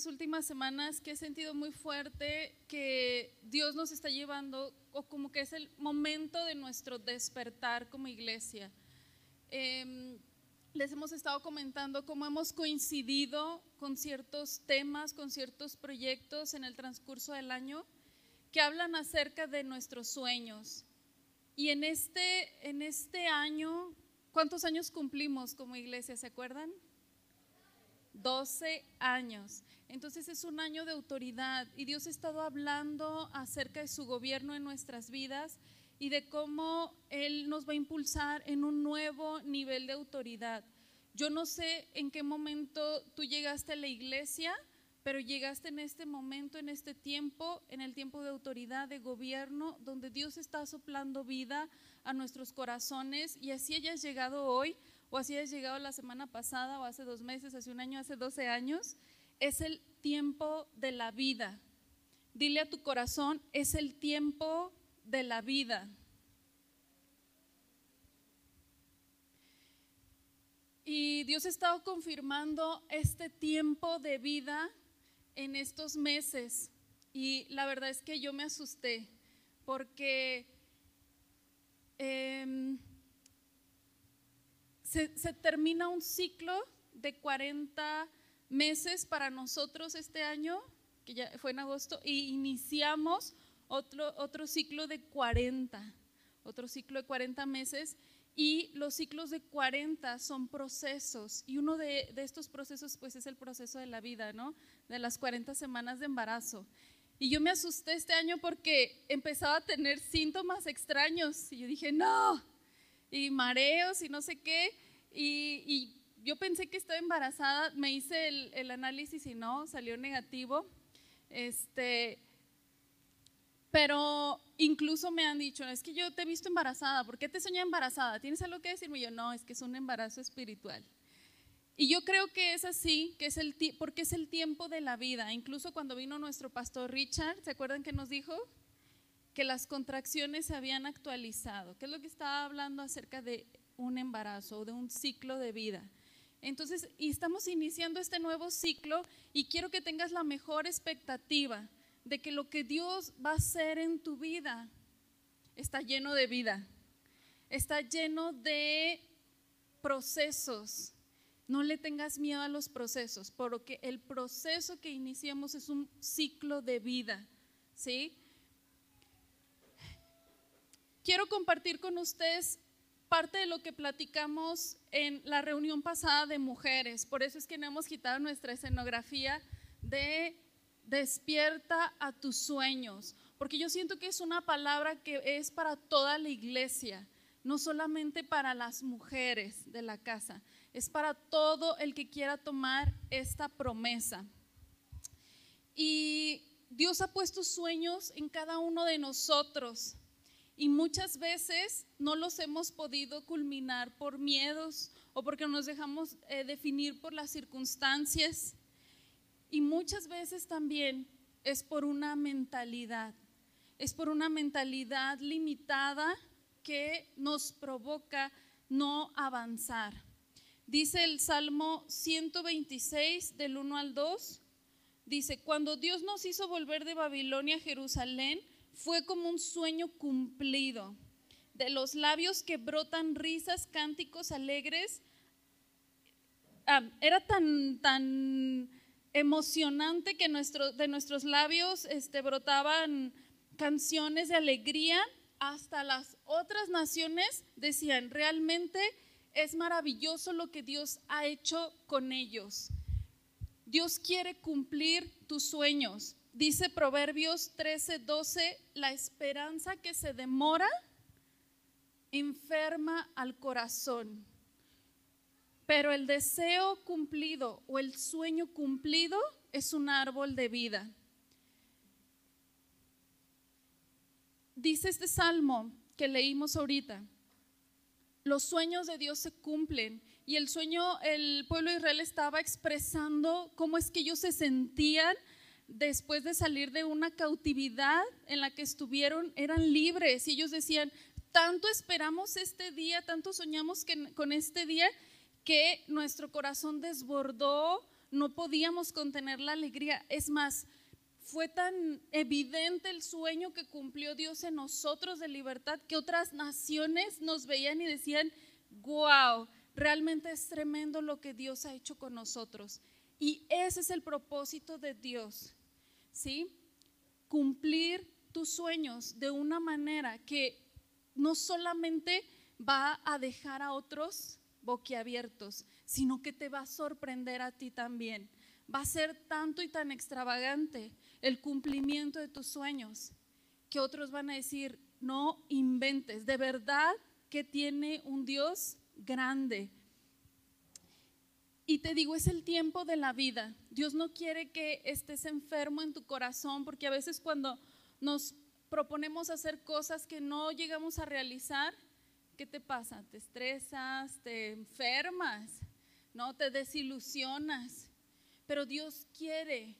estas últimas semanas que he sentido muy fuerte que Dios nos está llevando, o como que es el momento de nuestro despertar como iglesia. Em, les hemos estado comentando cómo hemos coincidido con ciertos temas, con ciertos proyectos en el transcurso del año que hablan acerca de nuestros sueños. Y en este, en este año, ¿cuántos años cumplimos como iglesia? ¿Se acuerdan? 12 años. Entonces es un año de autoridad y Dios ha estado hablando acerca de su gobierno en nuestras vidas y de cómo Él nos va a impulsar en un nuevo nivel de autoridad. Yo no sé en qué momento tú llegaste a la iglesia, pero llegaste en este momento, en este tiempo, en el tiempo de autoridad, de gobierno, donde Dios está soplando vida a nuestros corazones y así hayas llegado hoy o así hayas llegado la semana pasada o hace dos meses, hace un año, hace 12 años, es el tiempo de la vida. Dile a tu corazón, es el tiempo de la vida. Y Dios ha estado confirmando este tiempo de vida en estos meses y la verdad es que yo me asusté porque em, se, termina un ciclo de 40 meses para nosotros este año, que ya fue en agosto, y iniciamos otro, otro ciclo de 40, otro ciclo de 40 meses y los ciclos de 40 son procesos y uno de, estos procesos pues es el proceso de la vida, ¿no? De las 40 semanas de embarazo. Y yo me asusté este año porque empezaba a tener síntomas extraños y yo dije, no, y mareos y no sé qué. Y, yo pensé que estaba embarazada, me hice el, análisis y no, salió negativo. Este, pero incluso me han dicho, es que yo te he visto embarazada, ¿por qué te soñé embarazada? ¿Tienes algo que decirme? yo, no, es que es un embarazo espiritual. Y yo creo que es así, que es el porque es el tiempo de la vida. Incluso cuando vino nuestro pastor Richard, ¿se acuerdan que nos dijo? Que las contracciones se habían actualizado. ¿Qué es lo que estaba hablando acerca de un embarazo o de un ciclo de vida? Entonces, estamos iniciando este nuevo ciclo y quiero que tengas la mejor expectativa de que lo que Dios va a hacer en tu vida está lleno de vida, está lleno de procesos. No le tengas miedo a los procesos, porque el proceso que iniciamos es un ciclo de vida, ¿sí? Quiero compartir con ustedes parte de lo que platicamos en la reunión pasada de mujeres. Por eso es que no hemos quitado nuestra escenografía de despierta a tus sueños, porque yo siento que es una palabra que es para toda la iglesia, no solamente para las mujeres de la casa, es para todo el que quiera tomar esta promesa. Y Dios ha puesto sueños en cada uno de nosotros y muchas veces no los hemos podido culminar por miedos o porque nos dejamos eh, definir por las circunstancias. Y muchas veces también es por una mentalidad, es por una mentalidad limitada que nos provoca no avanzar. Dice el Salmo 126 del 1 al 2, dice, cuando Dios nos hizo volver de Babilonia a Jerusalén, fue como un sueño cumplido. De los labios que brotan risas, cánticos alegres, ah, era tan, tan emocionante que nuestro, de nuestros labios este, brotaban canciones de alegría, hasta las otras naciones decían, realmente es maravilloso lo que Dios ha hecho con ellos. Dios quiere cumplir tus sueños. Dice Proverbios 13, 12, la esperanza que se demora enferma al corazón pero el deseo cumplido o el sueño cumplido es un árbol de vida. Dice este salmo que leímos ahorita, los sueños de Dios se cumplen y el sueño, el pueblo de Israel estaba expresando cómo es que ellos se sentían después de salir de una cautividad en la que estuvieron, eran libres y ellos decían, tanto esperamos este día, tanto soñamos con este día que nuestro corazón desbordó no podíamos contener la alegría. Es más, fue tan evidente el sueño que cumplió Dios en nosotros de libertad que otras naciones nos veían y decían, wow, realmente es tremendo lo que Dios ha hecho con nosotros. Y ese es el propósito de Dios, ¿sí? Cumplir tus sueños de una manera que no solamente va a dejar a otros boquiabiertos, sino que te va a sorprender a ti también. Va a ser tanto y tan extravagante el cumplimiento de tus sueños que otros van a decir, no inventes, de verdad que tiene un Dios grande. Y te digo, es el tiempo de la vida. Dios no quiere que estés enfermo en tu corazón, porque a veces cuando nos proponemos hacer cosas que no llegamos a realizar, ¿qué te pasa? Te estresas, te enfermas, no te desilusionas. Pero Dios quiere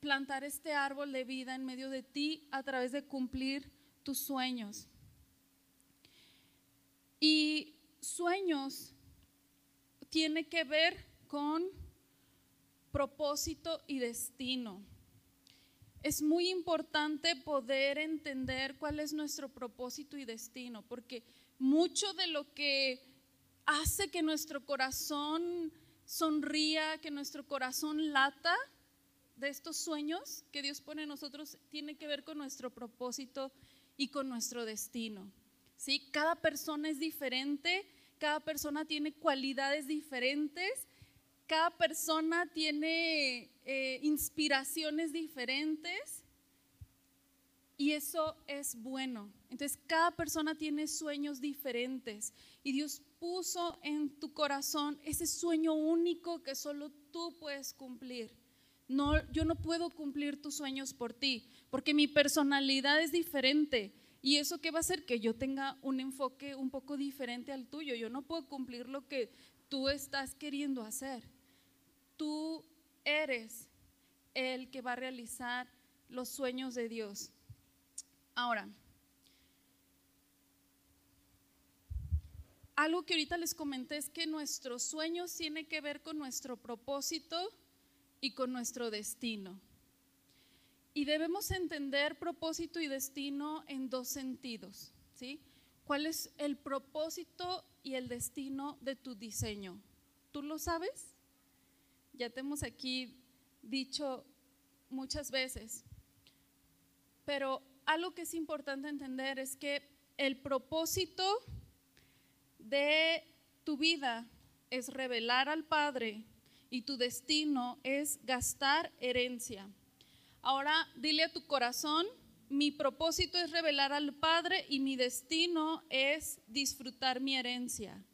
plantar este árbol de vida en medio de ti a través de cumplir tus sueños. Y sueños tiene que ver con propósito y destino. Es muy importante poder entender cuál es nuestro propósito y destino, porque mucho de lo que hace que nuestro corazón sonría, que nuestro corazón lata de estos sueños que Dios pone en nosotros, tiene que ver con nuestro propósito y con nuestro destino. ¿sí? Cada persona es diferente, cada persona tiene cualidades diferentes, cada persona tiene eh, inspiraciones diferentes y eso es bueno. Entonces, cada persona tiene sueños diferentes y Dios puso en tu corazón ese sueño único que solo tú puedes cumplir. No, yo no puedo cumplir tus sueños por ti, porque mi personalidad es diferente. ¿Y eso qué va a hacer? Que yo tenga un enfoque un poco diferente al tuyo. Yo no puedo cumplir lo que tú estás queriendo hacer. Tú eres el que va a realizar los sueños de Dios. Ahora, algo que ahorita les comenté es que nuestros sueños tienen que ver con nuestro propósito y con nuestro destino. Y debemos entender propósito y destino en dos sentidos, ¿sí? ¿Cuál es el propósito y el destino de tu diseño? ¿Tú lo sabes? Ya te hemos aquí dicho muchas veces. Pero algo que es importante entender es que el propósito de tu vida es revelar al Padre y tu destino es gastar herencia. Ahora dile a tu corazón, mi propósito es revelar al Padre y mi destino es disfrutar mi herencia.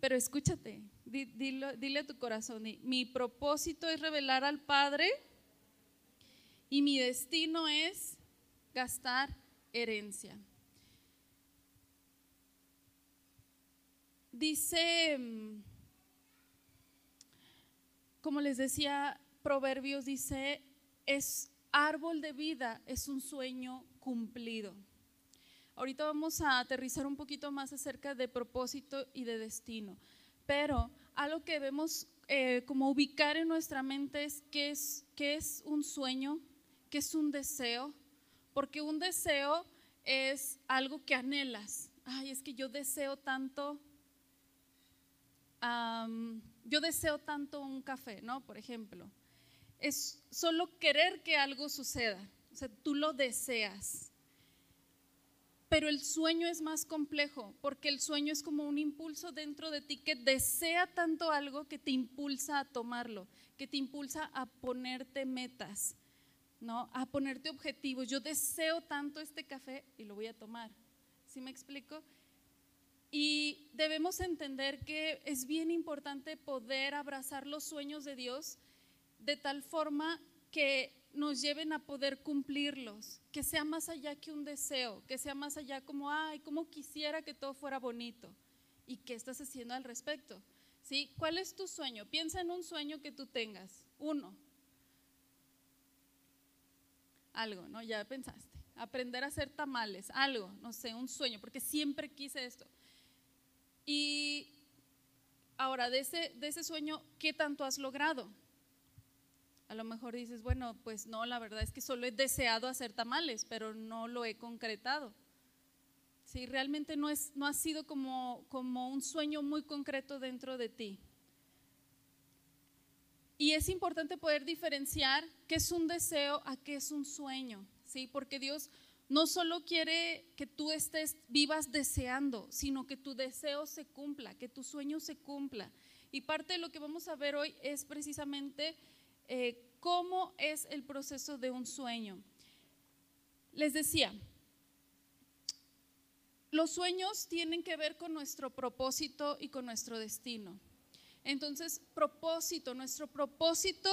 Pero escúchate, dile, a tu corazón, mi propósito es revelar al Padre y mi destino es gastar herencia. Dice, mm, como les decía, Proverbios dice, es árbol de vida, es un sueño cumplido. Ahorita vamos a aterrizar un poquito más acerca de propósito y de destino, pero algo que debemos eh, como ubicar en nuestra mente es qué es, qué es un sueño, qué es un deseo, porque un deseo es algo que anhelas. Ay, es que yo deseo tanto, yo deseo tanto un café, ¿no? Por ejemplo es solo querer que algo suceda. O sea, tú lo deseas. Pero el sueño es más complejo, porque el sueño es como un impulso dentro de ti que desea tanto algo que te impulsa a tomarlo, que te impulsa a ponerte metas, ¿no? A ponerte objetivos. Yo deseo tanto este café y lo voy a tomar. ¿Sí me explico? Y debemos entender que es bien importante poder abrazar los sueños de Dios de tal forma que nos lleven a poder cumplirlos, que sea más allá que un deseo, que sea más allá como, ay, como quisiera que todo fuera bonito. ¿Y qué estás haciendo al respecto? ¿Sí? ¿Cuál es tu sueño? Piensa en un sueño que tú tengas. Uno. Algo, ¿no? Ya pensaste. Aprender a hacer tamales, algo, no sé, un sueño, porque siempre quise esto. Y Ahora, de ese, de ese sueño, ¿qué tanto has logrado? A lo mejor dices, bueno, pues no, la verdad es que solo he deseado hacer tamales, pero no lo he concretado. Sí, realmente no, es, no ha sido como, como un sueño muy concreto dentro de ti. Y es importante poder diferenciar qué es un deseo a qué es un sueño, ¿sí? Porque Dios no solo quiere que tú estés vivas deseando, sino que tu deseo se cumpla, que tu sueño se cumpla. Y parte de lo que vamos a ver hoy es precisamente eh, cómo es el proceso de un sueño. Les decía, los sueños tienen que ver con nuestro propósito y con nuestro destino. Entonces, propósito, nuestro propósito,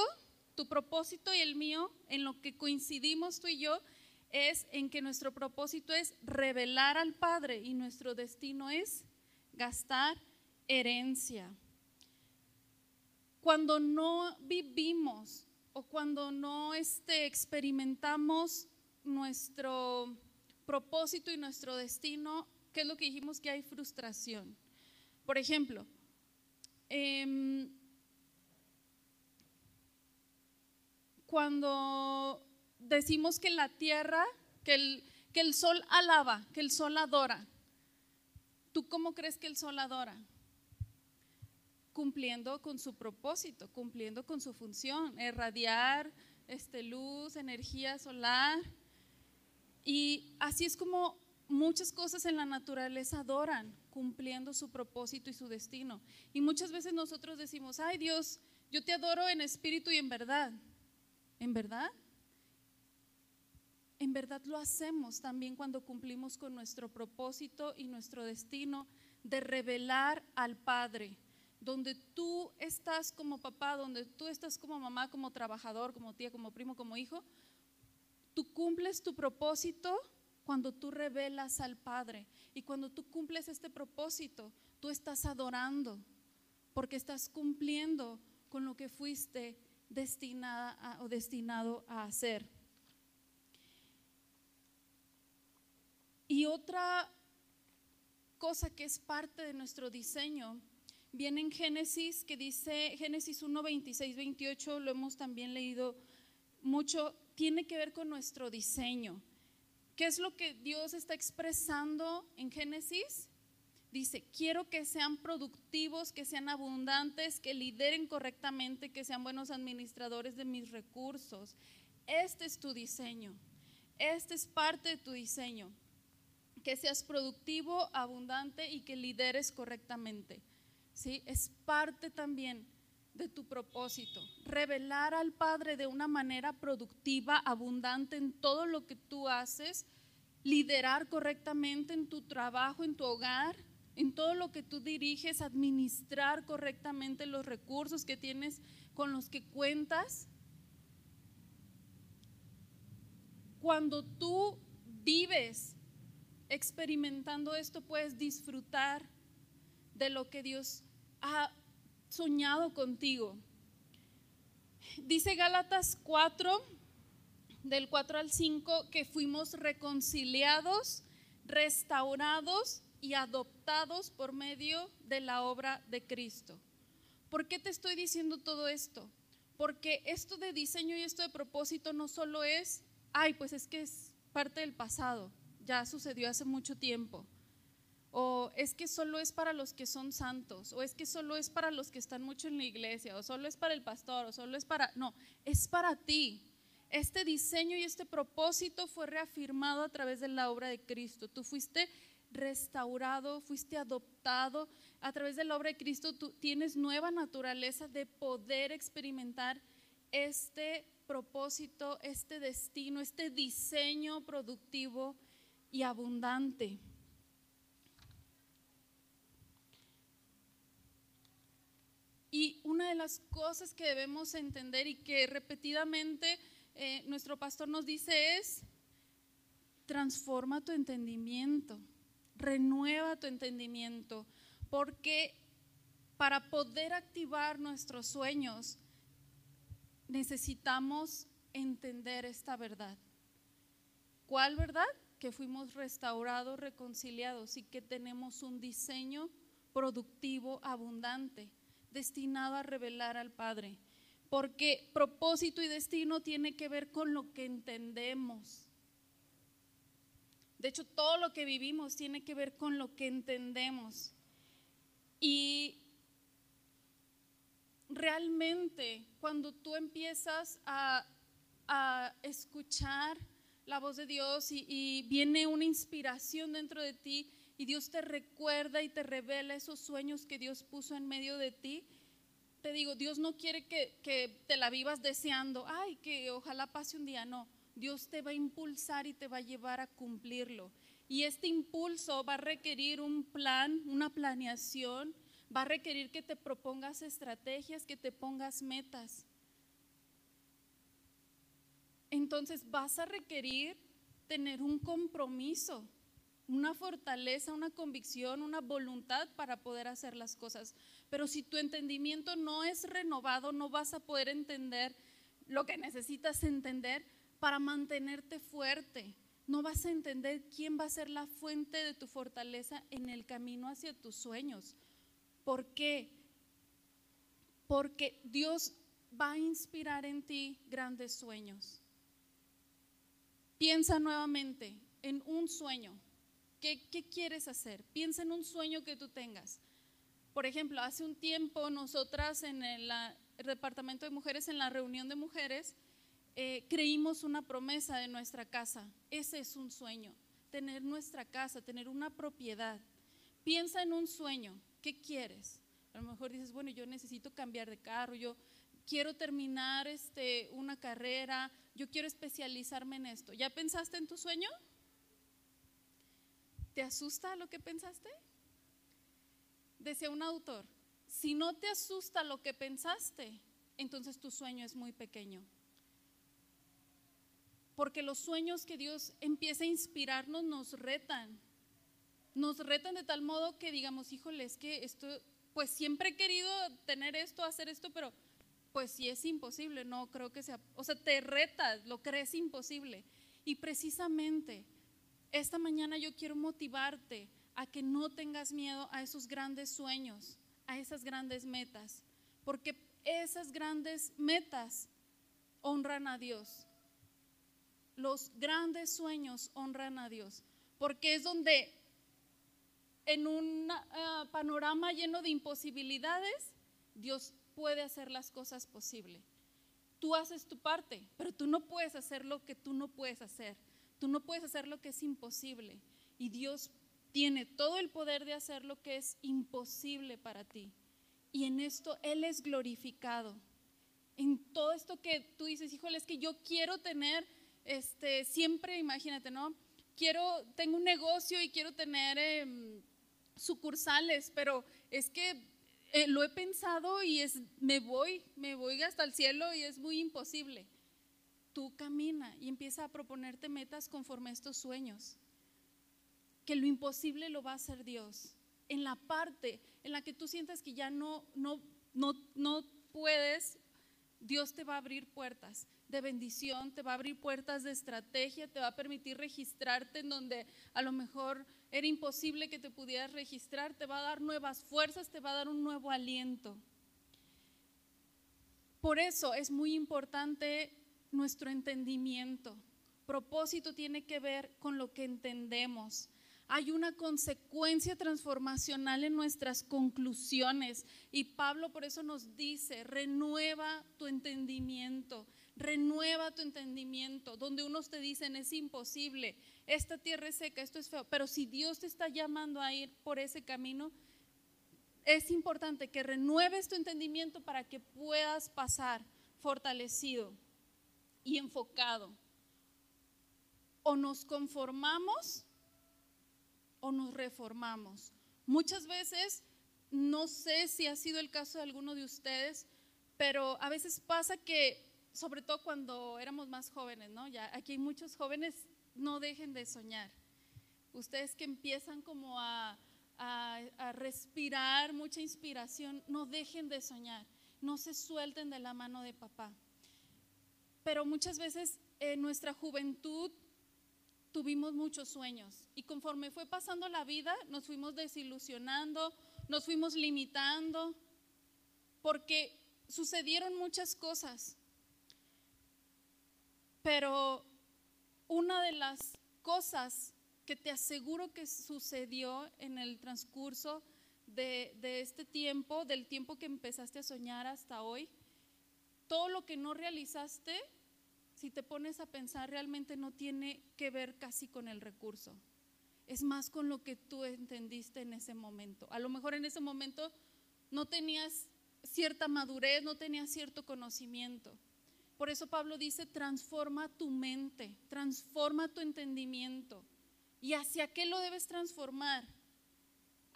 tu propósito y el mío, en lo que coincidimos tú y yo, es en que nuestro propósito es revelar al Padre y nuestro destino es gastar herencia cuando no vivimos o cuando no este, experimentamos nuestro propósito y nuestro destino, ¿qué es lo que dijimos? Que hay frustración. Por ejemplo, em, cuando decimos que la tierra, que el, que el sol alaba, que el sol adora, ¿tú cómo crees que el sol adora? Cumpliendo con su propósito, cumpliendo con su función, irradiar este, luz, energía solar. Y así es como muchas cosas en la naturaleza adoran, cumpliendo su propósito y su destino. Y muchas veces nosotros decimos, ay Dios, yo te adoro en espíritu y en verdad. ¿En verdad? En verdad lo hacemos también cuando cumplimos con nuestro propósito y nuestro destino de revelar al Padre donde tú estás como papá, donde tú estás como mamá, como trabajador, como tía, como primo, como hijo, tú cumples tu propósito cuando tú revelas al Padre. Y cuando tú cumples este propósito, tú estás adorando, porque estás cumpliendo con lo que fuiste destinada o destinado a hacer. Y otra cosa que es parte de nuestro diseño viene en Génesis que dice, Génesis 1, 26, 28, lo hemos también leído mucho, tiene que ver con nuestro diseño. ¿Qué es lo que Dios está expresando en Génesis? Dice, quiero que sean productivos, que sean abundantes, que lideren correctamente, que sean buenos administradores de mis recursos. Este es tu diseño. Este es parte de tu diseño. Que seas productivo, abundante y que lideres correctamente. ¿Sí? Es parte también de tu propósito. Revelar al Padre de una manera productiva, abundante en todo lo que tú haces, liderar correctamente en tu trabajo, en tu hogar, en todo lo que tú diriges, administrar correctamente los recursos que tienes con los que cuentas. Cuando tú vives experimentando esto, puedes disfrutar de lo que Dios ha soñado contigo. Dice Gálatas 4, del 4 al 5, que fuimos reconciliados, restaurados y adoptados por medio de la obra de Cristo. ¿Por qué te estoy diciendo todo esto? Porque esto de diseño y esto de propósito no solo es, ay, pues es que es parte del pasado, ya sucedió hace mucho tiempo o es que solo es para los que son santos, o es que solo es para los que están mucho en la iglesia, o solo es para el pastor, o solo es para... No, es para ti. Este diseño y este propósito fue reafirmado a través de la obra de Cristo. Tú fuiste restaurado, fuiste adoptado. A través de la obra de Cristo tú tienes nueva naturaleza de poder experimentar este propósito, este destino, este diseño productivo y abundante. Y una de las cosas que debemos entender y que repetidamente eh, nuestro pastor nos dice es, transforma tu entendimiento, renueva tu entendimiento, porque para poder activar nuestros sueños necesitamos entender esta verdad. ¿Cuál verdad? Que fuimos restaurados, reconciliados y que tenemos un diseño productivo abundante destinado a revelar al Padre. Porque propósito y destino tiene que ver con lo que entendemos. De hecho, todo lo que vivimos tiene que ver con lo que entendemos. Y realmente cuando tú empiezas a, escuchar la voz de Dios y, viene una inspiración dentro de ti y Dios te recuerda y te revela esos sueños que Dios puso en medio de ti, te digo, Dios no quiere que, que te la vivas deseando, ay, que ojalá pase un día, no, Dios te va a impulsar y te va a llevar a cumplirlo. Y este impulso va a requerir un plan, una planeación, va a requerir que te propongas estrategias, que te pongas metas. Entonces vas a requerir tener un compromiso, una fortaleza, una convicción, una voluntad para poder hacer las cosas. Pero si tu entendimiento no es renovado, no vas a poder entender lo que necesitas entender para mantenerte fuerte. No vas a entender quién va a ser la fuente de tu fortaleza en el camino hacia tus sueños. ¿Por qué? Porque Dios va a inspirar en ti grandes sueños. Piensa nuevamente en un sueño. ¿Qué, quieres hacer? Piensa en un sueño que tú tengas. Por ejemplo, hace un tiempo nosotras en el, departamento de mujeres, en la reunión de mujeres, eh, creímos una promesa de nuestra casa. Ese es un sueño, tener nuestra casa, tener una propiedad. Piensa en un sueño. ¿Qué quieres? A lo mejor dices, bueno, yo necesito cambiar de carro, yo quiero terminar este, una carrera, yo quiero especializarme en esto. ¿Ya pensaste en tu sueño? ¿Te asusta lo que pensaste? Decía un autor, si no te asusta lo que pensaste, entonces tu sueño es muy pequeño. Porque los sueños que Dios empieza a inspirarnos nos retan, nos retan de tal modo que digamos, híjole, es que esto, pues siempre he querido tener esto, hacer esto, pero pues si es imposible, no creo que sea, o sea, te retas, lo crees imposible. Y precisamente esta mañana yo quiero motivarte a que no tengas miedo a esos grandes sueños, a esas grandes metas, porque esas grandes metas honran a Dios. Los grandes sueños honran a Dios, porque es donde en un ah, panorama lleno de imposibilidades, Dios puede hacer las cosas posibles. Tú haces tu parte, pero tú no puedes hacer lo que tú no puedes hacer. Tú no puedes hacer lo que es imposible. Y Dios tiene todo el poder de hacer lo que es imposible para ti. Y en esto Él es glorificado. En todo esto que tú dices, híjole, es que yo quiero tener, este, siempre, imagínate, ¿no? Quiero, tengo un negocio y quiero tener... Em, sucursales, pero es que eh, lo he pensado y es, me voy, me voy hasta el cielo y es muy imposible. Tú camina y empieza a proponerte metas conforme a estos sueños. Que lo imposible lo va a hacer Dios. En la parte en la que tú sientas que ya no, no, no, no puedes, Dios te va a abrir puertas de bendición, te va a abrir puertas de estrategia, te va a permitir registrarte en donde a lo mejor era imposible que te pudieras registrar, te va a dar nuevas fuerzas, te va a dar un nuevo aliento. Por eso es muy importante nuestro entendimiento. Propósito tiene que ver con lo que entendemos. Hay una consecuencia transformacional en nuestras conclusiones y Pablo por eso nos dice, renueva tu entendimiento, renueva tu entendimiento, donde unos te dicen es imposible, esta tierra es seca, esto es feo, pero si Dios te está llamando a ir por ese camino, es importante que renueves tu entendimiento para que puedas pasar fortalecido y enfocado. O nos conformamos o nos reformamos. Muchas veces, no sé si ha sido el caso de alguno de ustedes, pero a veces pasa que sobre todo cuando éramos más jóvenes, ¿no? Ya aquí hay muchos jóvenes, no dejen de soñar. Ustedes que empiezan como a, a, respirar mucha inspiración, no dejen de soñar, no se suelten de la mano de papá. Pero muchas veces en nuestra juventud tuvimos muchos sueños y conforme fue pasando la vida nos fuimos desilusionando, nos fuimos limitando porque sucedieron muchas cosas, pero una de las cosas que te aseguro que sucedió en el transcurso de, de, este tiempo, del tiempo que empezaste a soñar hasta hoy, todo lo que no realizaste, si te pones a pensar, realmente no tiene que ver casi con el recurso. Es más con lo que tú entendiste en ese momento. A lo mejor en ese momento no tenías cierta madurez, no tenías cierto conocimiento. Por eso Pablo dice, transforma tu mente, transforma tu entendimiento. ¿Y hacia qué lo debes transformar?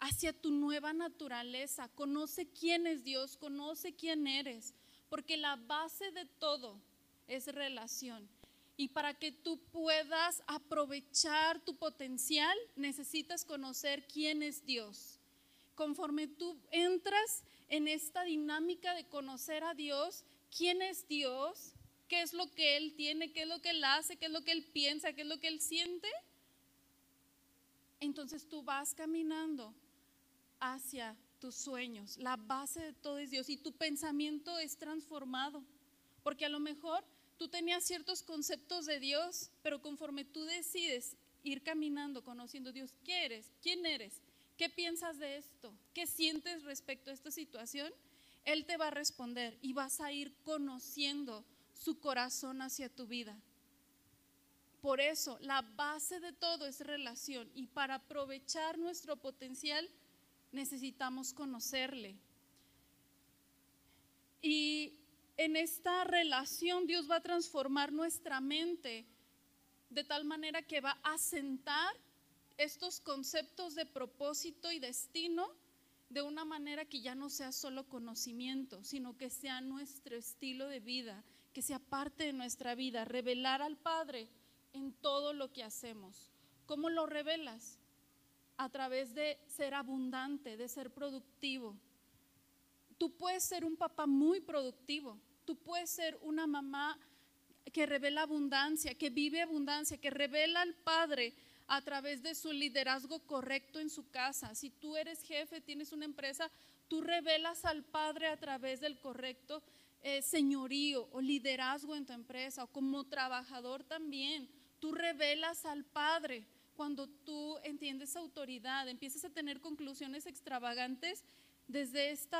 Hacia tu nueva naturaleza. Conoce quién es Dios, conoce quién eres, porque la base de todo es relación. Y para que tú puedas aprovechar tu potencial, necesitas conocer quién es Dios. Conforme tú entras en esta dinámica de conocer a Dios, quién es Dios, qué es lo que Él tiene, qué es lo que Él hace, qué es lo que Él piensa, qué es lo que Él siente, entonces tú vas caminando hacia tus sueños. La base de todo es Dios y tu pensamiento es transformado. Porque a lo mejor tú tenías ciertos conceptos de Dios, pero conforme tú decides ir caminando, conociendo a Dios, ¿qué eres? ¿Quién eres? ¿Qué piensas de esto? ¿Qué sientes respecto a esta situación? Él te va a responder y vas a ir conociendo su corazón hacia tu vida. Por eso, la base de todo es relación y para aprovechar nuestro potencial necesitamos conocerle. Y en esta relación Dios va a transformar nuestra mente de tal manera que va a sentar estos conceptos de propósito y destino de una manera que ya no sea solo conocimiento, sino que sea nuestro estilo de vida, que sea parte de nuestra vida, revelar al Padre en todo lo que hacemos. ¿Cómo lo revelas? A través de ser abundante, de ser productivo. Tú puedes ser un papá muy productivo, tú puedes ser una mamá que revela abundancia, que vive abundancia, que revela al Padre a través de su liderazgo correcto en su casa. Si tú eres jefe, tienes una empresa, tú revelas al Padre a través del correcto eh, señorío o liderazgo en tu empresa o como trabajador también. Tú revelas al Padre cuando tú entiendes autoridad, empiezas a tener conclusiones extravagantes desde este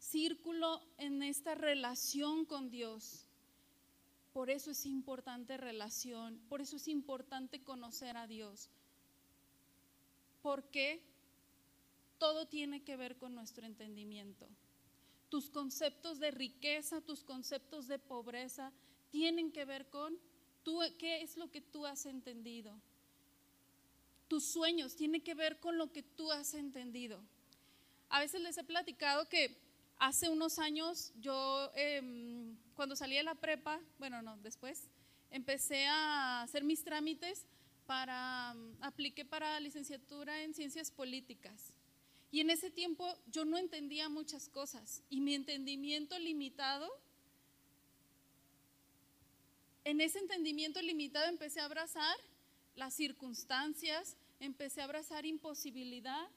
círculo, en esta relación con Dios. Por eso es importante relación, por eso es importante conocer a Dios. Porque todo tiene que ver con nuestro entendimiento. Tus conceptos de riqueza, tus conceptos de pobreza, tienen que ver con tú, qué es lo que tú has entendido. Tus sueños tienen que ver con lo que tú has entendido. A veces les he platicado que hace unos años yo... Em, cuando salí de la prepa, bueno, no, después, empecé a hacer mis trámites para, mm, apliqué para licenciatura en ciencias políticas. Y en ese tiempo yo no entendía muchas cosas y mi entendimiento limitado, en ese entendimiento limitado empecé a abrazar las circunstancias, empecé a abrazar imposibilidad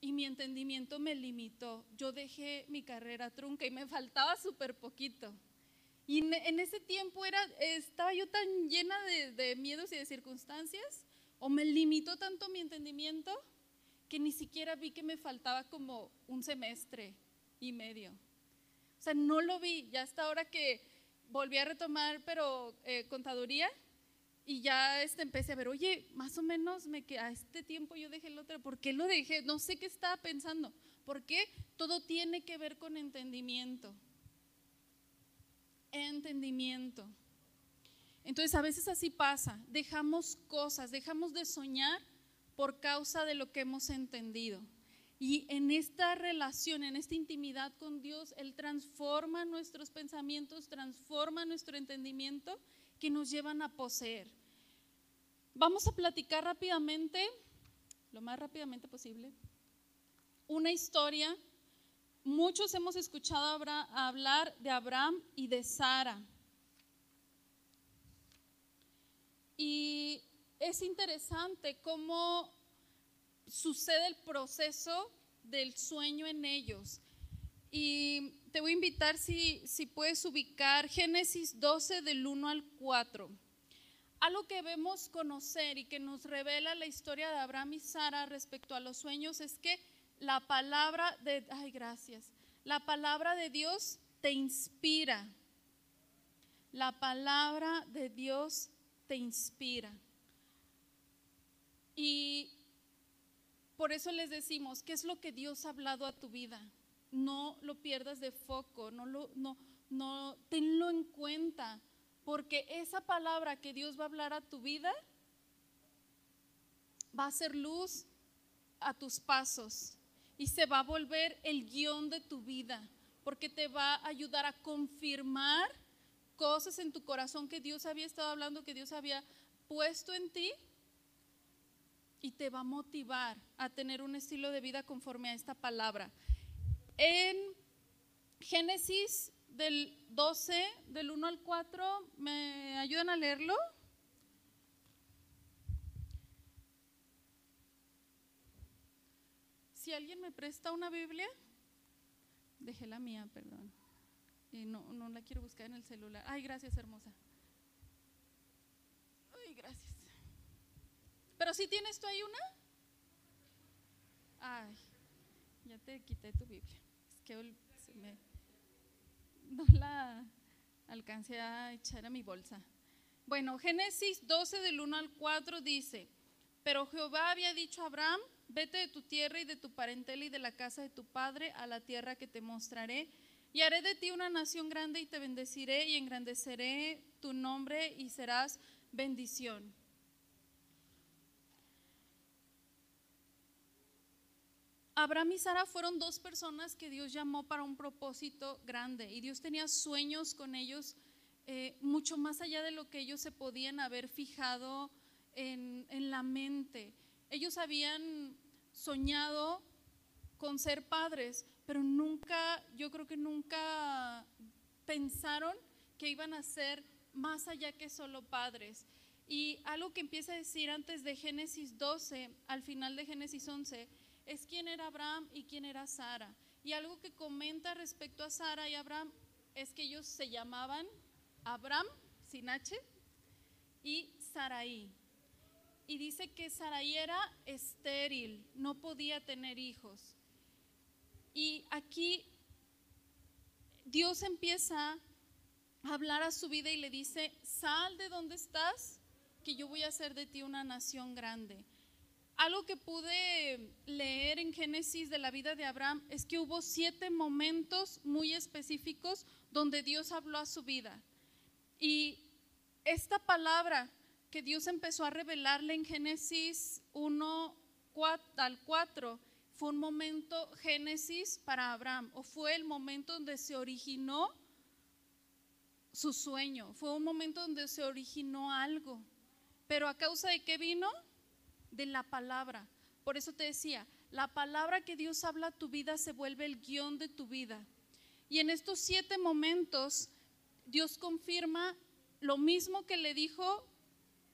y mi entendimiento me limitó. Yo dejé mi carrera trunca y me faltaba súper poquito. Y en, ese tiempo era, estaba yo tan llena de, miedos y de circunstancias, o me limitó tanto mi entendimiento, que ni siquiera vi que me faltaba como un semestre y medio. O sea, no lo vi. Ya hasta ahora que volví a retomar, pero eh, contaduría, y ya este, empecé a ver, oye, más o menos me que a este tiempo yo dejé el otro, ¿por qué lo dejé? No sé qué estaba pensando. ¿Por qué? Todo tiene que ver con entendimiento. Entendimiento. Entonces a veces así pasa, dejamos cosas, dejamos de soñar por causa de lo que hemos entendido. Y en esta relación, en esta intimidad con Dios, Él transforma nuestros pensamientos, transforma nuestro entendimiento que nos llevan a poseer. Vamos a platicar rápidamente, lo más rápidamente posible, una historia. Muchos hemos escuchado hablar de Abraham y de Sara. Y es interesante cómo sucede el proceso del sueño en ellos. Y te voy a invitar si, si puedes ubicar Génesis 12 del 1 al 4. Algo que debemos conocer y que nos revela la historia de Abraham y Sara respecto a los sueños es que la palabra de, ay gracias, la palabra de Dios te inspira. La palabra de Dios te inspira. Y por eso les decimos, ¿qué es lo que Dios ha hablado a tu vida? No lo pierdas de foco, no lo, no, no, tenlo en cuenta, porque esa palabra que Dios va a hablar a tu vida va a ser luz a tus pasos y se va a volver el guion de tu vida, porque te va a ayudar a confirmar cosas en tu corazón que Dios había estado hablando, que Dios había puesto en ti y te va a motivar a tener un estilo de vida conforme a esta palabra. En Génesis del 12, del 1 al 4, ¿me ayudan a leerlo? Si alguien me presta una Biblia, dejé la mía, perdón. Y no, no la quiero buscar en el celular. Ay, gracias, hermosa. Ay, gracias. Pero si tienes tú ahí una. Ay, ya te quité tu Biblia. No la alcancé a echar a mi bolsa. Bueno, Génesis 12 del 1 al 4 dice, pero Jehová había dicho a Abraham, vete de tu tierra y de tu parentela y de la casa de tu padre a la tierra que te mostraré, y haré de ti una nación grande y te bendeciré y engrandeceré tu nombre y serás bendición. Abraham y Sara fueron dos personas que Dios llamó para un propósito grande y Dios tenía sueños con ellos eh, mucho más allá de lo que ellos se podían haber fijado en, en la mente. Ellos habían soñado con ser padres, pero nunca, yo creo que nunca pensaron que iban a ser más allá que solo padres. Y algo que empieza a decir antes de Génesis 12, al final de Génesis 11, es quién era Abraham y quién era Sara. Y algo que comenta respecto a Sara y Abraham es que ellos se llamaban Abraham, sin H, y Saraí y dice que Sarai era estéril, no podía tener hijos. Y aquí Dios empieza a hablar a su vida y le dice, sal de donde estás, que yo voy a hacer de ti una nación grande. Algo que pude leer en Génesis de la vida de Abraham es que hubo siete momentos muy específicos donde Dios habló a su vida. Y esta palabra que Dios empezó a revelarle en Génesis 1 al 4 fue un momento Génesis para Abraham, o fue el momento donde se originó su sueño, fue un momento donde se originó algo. Pero a causa de qué vino? De la palabra. Por eso te decía, la palabra que Dios habla a tu vida se vuelve el guion de tu vida. Y en estos siete momentos, Dios confirma lo mismo que le dijo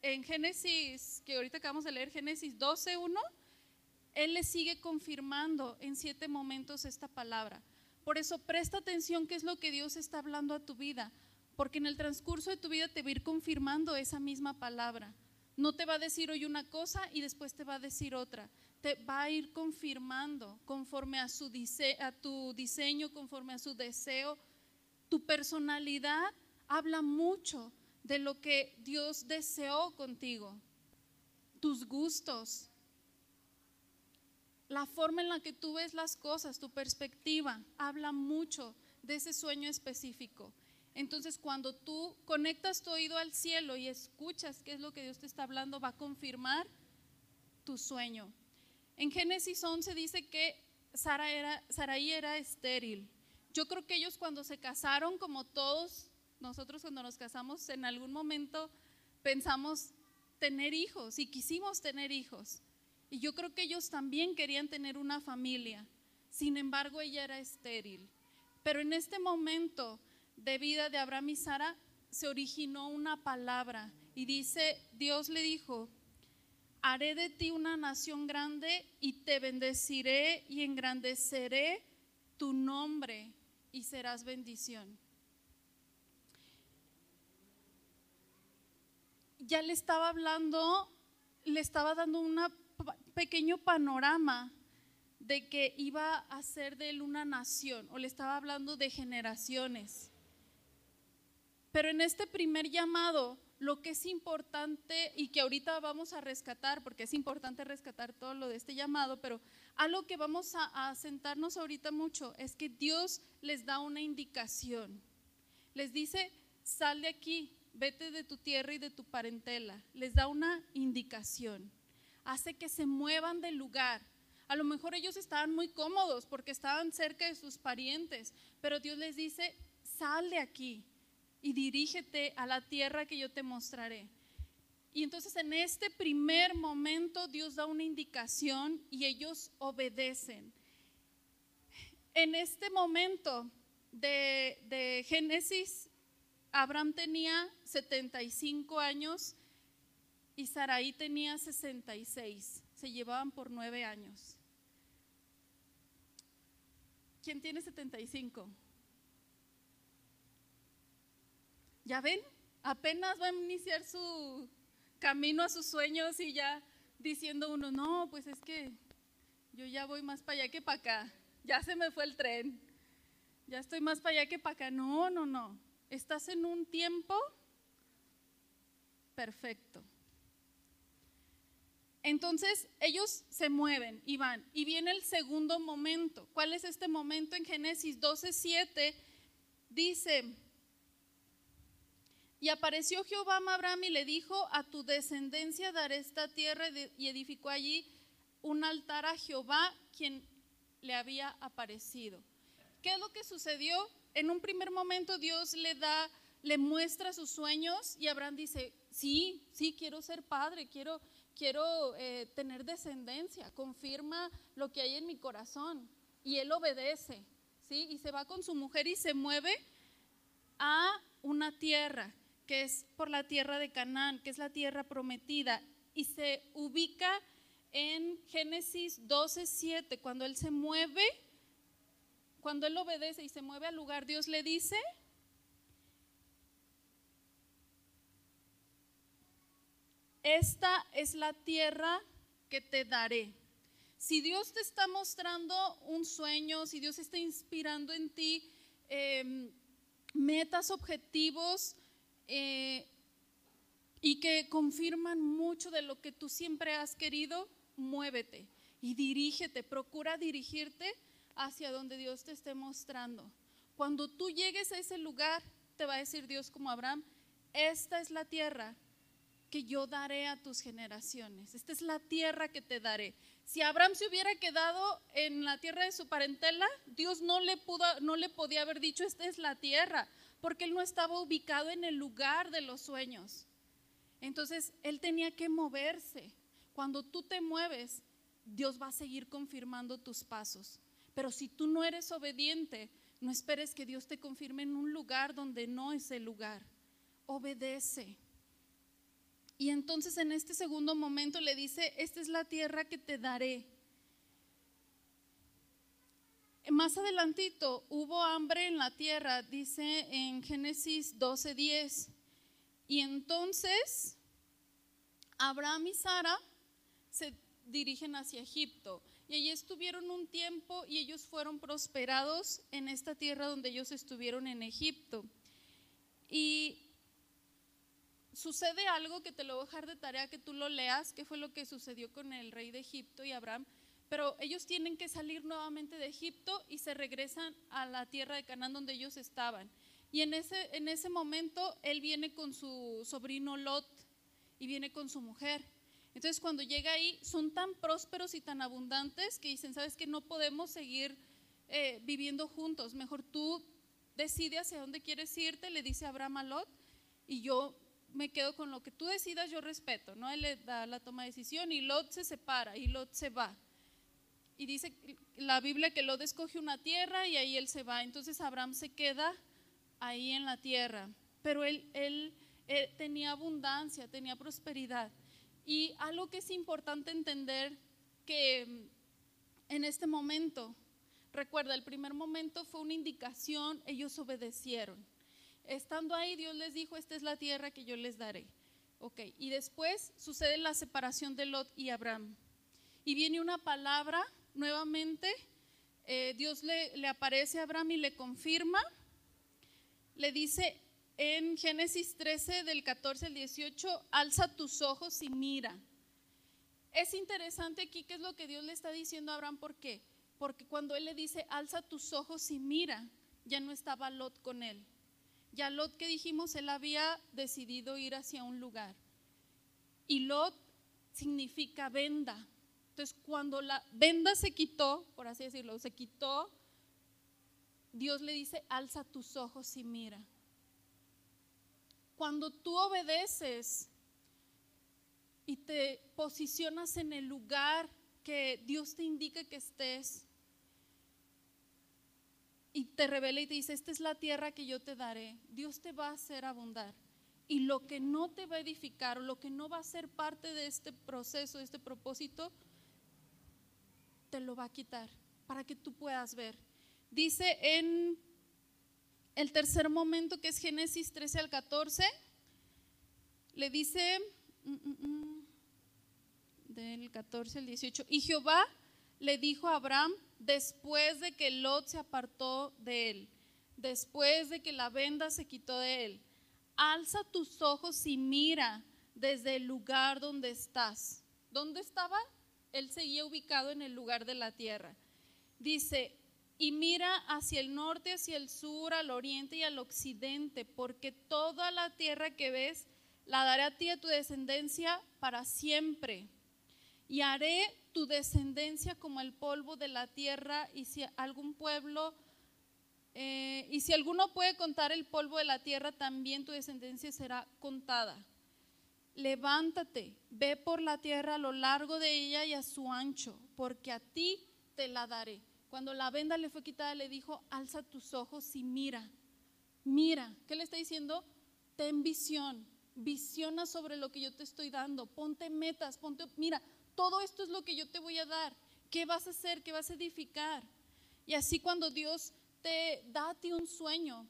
en Génesis, que ahorita acabamos de leer, Génesis 12.1, Él le sigue confirmando en siete momentos esta palabra. Por eso presta atención qué es lo que Dios está hablando a tu vida, porque en el transcurso de tu vida te va a ir confirmando esa misma palabra. No te va a decir hoy una cosa y después te va a decir otra. Te va a ir confirmando conforme a, su a tu diseño, conforme a su deseo. Tu personalidad habla mucho de lo que Dios deseó contigo, tus gustos, la forma en la que tú ves las cosas, tu perspectiva, habla mucho de ese sueño específico. Entonces, cuando tú conectas tu oído al cielo y escuchas qué es lo que Dios te está hablando, va a confirmar tu sueño. En Génesis 11 dice que Sara era, Saraí era estéril. Yo creo que ellos cuando se casaron, como todos nosotros cuando nos casamos en algún momento pensamos tener hijos y quisimos tener hijos. Y yo creo que ellos también querían tener una familia. Sin embargo, ella era estéril. Pero en este momento de vida de Abraham y Sara se originó una palabra y dice, Dios le dijo, haré de ti una nación grande y te bendeciré y engrandeceré tu nombre y serás bendición. Ya le estaba hablando, le estaba dando un pequeño panorama de que iba a ser de él una nación, o le estaba hablando de generaciones. Pero en este primer llamado, lo que es importante y que ahorita vamos a rescatar, porque es importante rescatar todo lo de este llamado, pero algo que vamos a, sentarnos ahorita mucho es que Dios les da una indicación. Les dice, sal de aquí, vete de tu tierra y de tu parentela. Les da una indicación. Hace que se muevan del lugar. A lo mejor ellos estaban muy cómodos porque estaban cerca de sus parientes, pero Dios les dice, sal de aquí y dirígete a la tierra que yo te mostraré. Y entonces en este primer momento Dios da una indicación y ellos obedecen. En este momento de, de Génesis, Abraham tenía 75 años y Sarai tenía 66. Se llevaban por nueve años. ¿Quién tiene 75? ¿Ya ven? Apenas va a iniciar su camino a sus sueños y ya diciendo uno, no, pues es que yo ya voy más para allá que para acá. Ya se me fue el tren. Ya estoy más para allá que para acá. No, no, no. Estás en un tiempo perfecto. Entonces ellos se mueven y van. Y viene el segundo momento. ¿Cuál es este momento en Génesis 12, 7? Dice, y apareció Jehová a Abraham y le dijo, a tu descendencia daré esta tierra y edificó allí un altar a Jehová, quien le había aparecido. ¿Qué es lo que sucedió? En un primer momento Dios le da, le muestra sus sueños y Abraham dice, sí, sí, quiero ser padre, quiero, quiero eh, tener descendencia, confirma lo que hay en mi corazón. Y él obedece, ¿sí? Y se va con su mujer y se mueve a una tierra que es por la tierra de Canaán, que es la tierra prometida, y se ubica en Génesis 12, 7, cuando él se mueve, cuando él obedece y se mueve al lugar, Dios le dice, esta es la tierra que te daré. Si Dios te está mostrando un sueño, si Dios está inspirando en ti em, metas, objetivos, eh, y que confirman mucho de lo que tú siempre has querido, muévete y dirígete, procura dirigirte hacia donde Dios te esté mostrando. Cuando tú llegues a ese lugar, te va a decir Dios como Abraham, esta es la tierra que yo daré a tus generaciones, esta es la tierra que te daré. Si Abraham se hubiera quedado en la tierra de su parentela, Dios no le, pudo, no le podía haber dicho, esta es la tierra porque él no estaba ubicado en el lugar de los sueños. Entonces, él tenía que moverse. Cuando tú te mueves, Dios va a seguir confirmando tus pasos. Pero si tú no eres obediente, no esperes que Dios te confirme en un lugar donde no es el lugar. Obedece. Y entonces en este segundo momento le dice, esta es la tierra que te daré. Más adelantito hubo hambre en la tierra, dice en Génesis 12:10. Y entonces Abraham y Sara se dirigen hacia Egipto. Y allí estuvieron un tiempo y ellos fueron prosperados en esta tierra donde ellos estuvieron en Egipto. Y sucede algo que te lo voy a dejar de tarea que tú lo leas, que fue lo que sucedió con el rey de Egipto y Abraham. Pero ellos tienen que salir nuevamente de Egipto y se regresan a la tierra de Canaán donde ellos estaban. Y en ese, en ese momento él viene con su sobrino Lot y viene con su mujer. Entonces cuando llega ahí son tan prósperos y tan abundantes que dicen, sabes que no podemos seguir eh, viviendo juntos, mejor tú decide hacia dónde quieres irte, le dice Abraham a Lot, y yo me quedo con lo que tú decidas, yo respeto, ¿no? Él le da la toma de decisión y Lot se separa y Lot se va. Y dice la Biblia que Lot escoge una tierra y ahí él se va. Entonces Abraham se queda ahí en la tierra. Pero él, él, tenía abundancia, tenía prosperidad. Y algo que es importante entender que mm, en este momento, Recuerda, el primer momento fue una indicación, ellos obedecieron. Estando ahí, Dios les dijo, esta es la tierra que yo les daré. Ok, y después sucede la separación de Lot y Abraham. Y viene una palabra nuevamente, eh, Dios le, le aparece a Abraham y le confirma, le dice en Génesis 13 del 14 al 18, alza tus ojos y mira. Es interesante aquí qué es lo que Dios le está diciendo a Abraham, ¿por qué? Porque cuando él le dice, alza tus ojos y mira, ya no estaba Lot con él. Ya Lot que dijimos, él había decidido ir hacia un lugar. Y Lot significa venda. Entonces, cuando la venda se quitó, por así decirlo, se quitó, Dios le dice, alza tus ojos y mira. Cuando tú obedeces y te posicionas en el lugar que Dios te indica que estés y te revela y te dice, esta es la tierra que yo te daré, Dios te va a hacer abundar. Y lo que no te va a edificar lo que no va a ser parte de este proceso, de este propósito, te lo va a quitar para que tú puedas ver. Dice en el tercer momento, que es Génesis 13 al 14, le dice, mm, mm, mm, del 14 al 18. Y Jehová le dijo a Abraham, después de que Lot se apartó de él, después de que la venda se quitó de él, alza tus ojos y mira desde el lugar donde estás. ¿Dónde estaba? Él seguía ubicado en el lugar de la tierra. Dice, y mira hacia el norte, hacia el sur, al oriente y al occidente, porque toda la tierra que ves la daré a ti y a tu descendencia para siempre y haré tu descendencia como el polvo de la tierra y si algún pueblo, eh, y si alguno puede contar el polvo de la tierra, también tu descendencia será contada. Levántate, ve por la tierra a lo largo de ella y a su ancho, porque a ti te la daré. Cuando la venda le fue quitada, le dijo, alza tus ojos y mira, mira. ¿Qué le está diciendo? Ten visión, visiona sobre lo que yo te estoy dando, ponte metas, ponte, mira, todo esto es lo que yo te voy a dar. ¿Qué vas a hacer? ¿Qué vas a edificar? Y así cuando Dios te da a ti un sueño,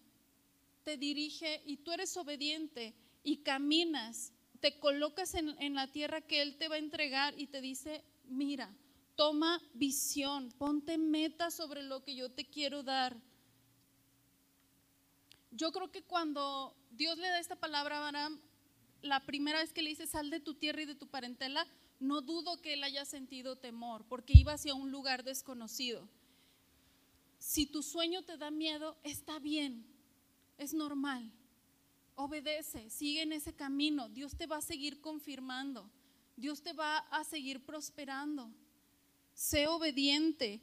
te dirige y tú eres obediente y caminas, te colocas en, la tierra que Él te va a entregar y te dice, mira, toma visión, ponte meta sobre lo que yo te quiero dar. Yo creo que cuando Dios le da esta palabra a Abraham, la primera vez que le dice, sal de tu tierra y de tu parentela, no dudo que él haya sentido temor porque iba hacia un lugar desconocido. Si tu sueño te da miedo, está bien, es normal. Obedece, sigue en ese camino. Dios te va a seguir confirmando. Dios te va a seguir prosperando. Sé obediente.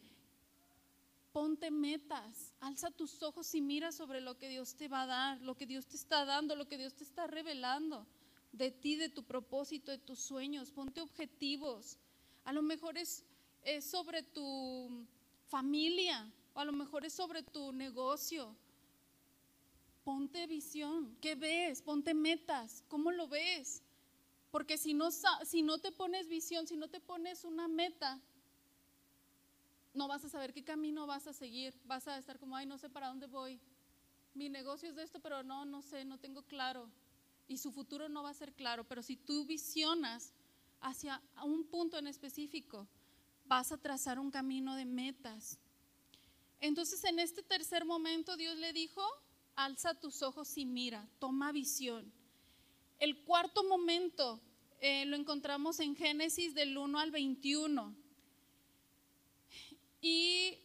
Ponte metas. Alza tus ojos y mira sobre lo que Dios te va a dar, lo que Dios te está dando, lo que Dios te está revelando de ti, de tu propósito, de tus sueños. Ponte objetivos. A lo mejor es, sobre tu familia, o a lo mejor es sobre tu negocio. Ponte visión. ¿Qué ves? Ponte metas. ¿Cómo lo ves? Porque si no, si no te pones visión, si no te pones una meta, no vas a saber qué camino vas a seguir. Vas a estar como, ay, no sé para dónde voy. Mi negocio es de esto, pero no, no sé, no tengo claro y su futuro no va a ser claro, pero si tú visionas hacia un punto en específico, vas a trazar un camino de metas. Entonces en este tercer momento Dios le dijo, alza tus ojos y mira, toma visión. El cuarto momento eh, lo encontramos en Génesis del 1 al 21. Y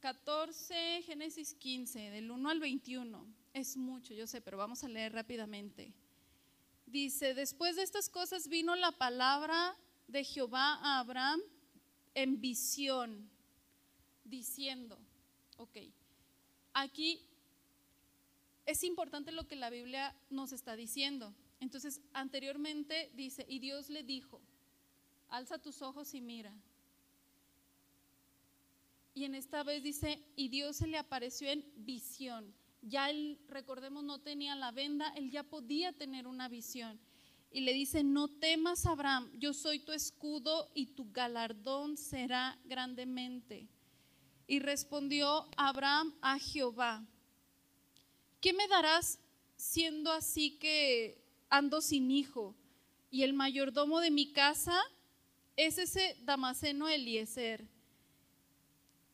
14, Génesis 15, del 1 al 21. Es mucho, yo sé, pero vamos a leer rápidamente. Dice, después de estas cosas vino la palabra de Jehová a Abraham en visión, diciendo, ok, aquí es importante lo que la Biblia nos está diciendo. Entonces, anteriormente dice, y Dios le dijo, alza tus ojos y mira. Y en esta vez dice, y Dios se le apareció en visión ya él, recordemos, no tenía la venda, él ya podía tener una visión. Y le dice, no temas, Abraham, yo soy tu escudo y tu galardón será grandemente. Y respondió Abraham a Jehová, ¿qué me darás siendo así que ando sin hijo? Y el mayordomo de mi casa es ese Damaseno Eliezer.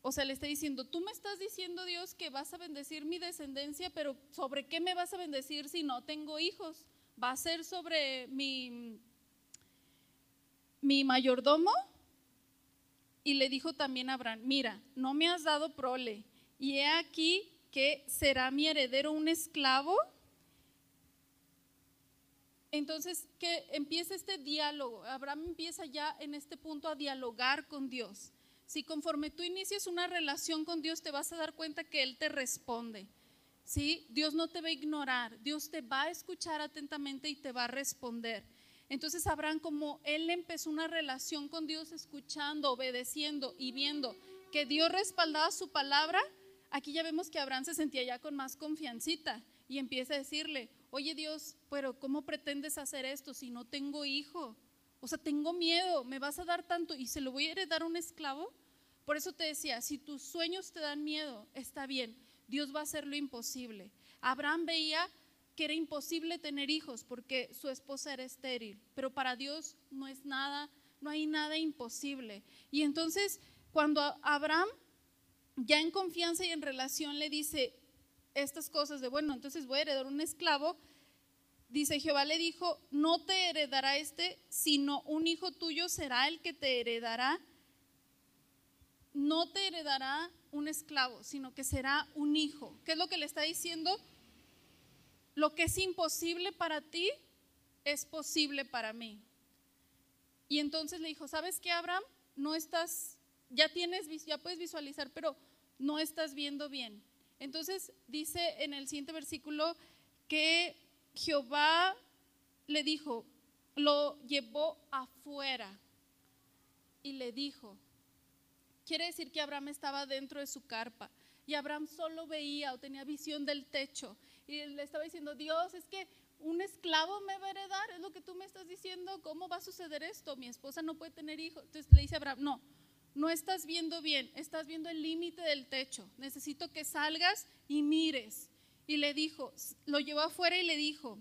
O sea, le está diciendo, tú me estás diciendo, Dios, que vas a bendecir mi descendencia, pero ¿sobre qué me vas a bendecir si no tengo hijos? ¿Va a ser sobre mi, mi mayordomo? Y le dijo también a Abraham, mira, no me has dado prole, y he aquí que será mi heredero un esclavo. Entonces, que empieza este diálogo. Abraham empieza ya en este punto a dialogar con Dios. Si conforme tú inicias una relación con Dios, te vas a dar cuenta que Él te responde. ¿Sí? Dios no te va a ignorar, Dios te va a escuchar atentamente y te va a responder. Entonces Abraham, como él empezó una relación con Dios, escuchando, obedeciendo y viendo que Dios respaldaba su palabra, aquí ya vemos que Abraham se sentía ya con más confiancita y empieza a decirle, oye Dios, pero ¿cómo pretendes hacer esto si no tengo hijo? O sea, tengo miedo, me vas a dar tanto y se lo voy a heredar a un esclavo. Por eso te decía, si tus sueños te dan miedo, está bien, Dios va a hacer lo imposible. Abraham veía que era imposible tener hijos porque su esposa era estéril, pero para Dios no es nada, no hay nada imposible. Y entonces, cuando Abraham ya en confianza y en relación le dice estas cosas de, bueno, entonces voy a heredar un esclavo, dice Jehová le dijo, no te heredará este, sino un hijo tuyo será el que te heredará. No te heredará un esclavo, sino que será un hijo. ¿Qué es lo que le está diciendo? Lo que es imposible para ti es posible para mí. Y entonces le dijo, ¿sabes qué, Abraham? No estás, ya tienes, ya puedes visualizar, pero no estás viendo bien. Entonces dice en el siguiente versículo que Jehová le dijo, lo llevó afuera y le dijo, quiere decir que Abraham estaba dentro de su carpa y Abraham solo veía o tenía visión del techo y le estaba diciendo, Dios, es que un esclavo me va a heredar, es lo que tú me estás diciendo, ¿cómo va a suceder esto? Mi esposa no puede tener hijos. Entonces le dice Abraham, no, no estás viendo bien, estás viendo el límite del techo, necesito que salgas y mires y le dijo, lo llevó afuera y le dijo,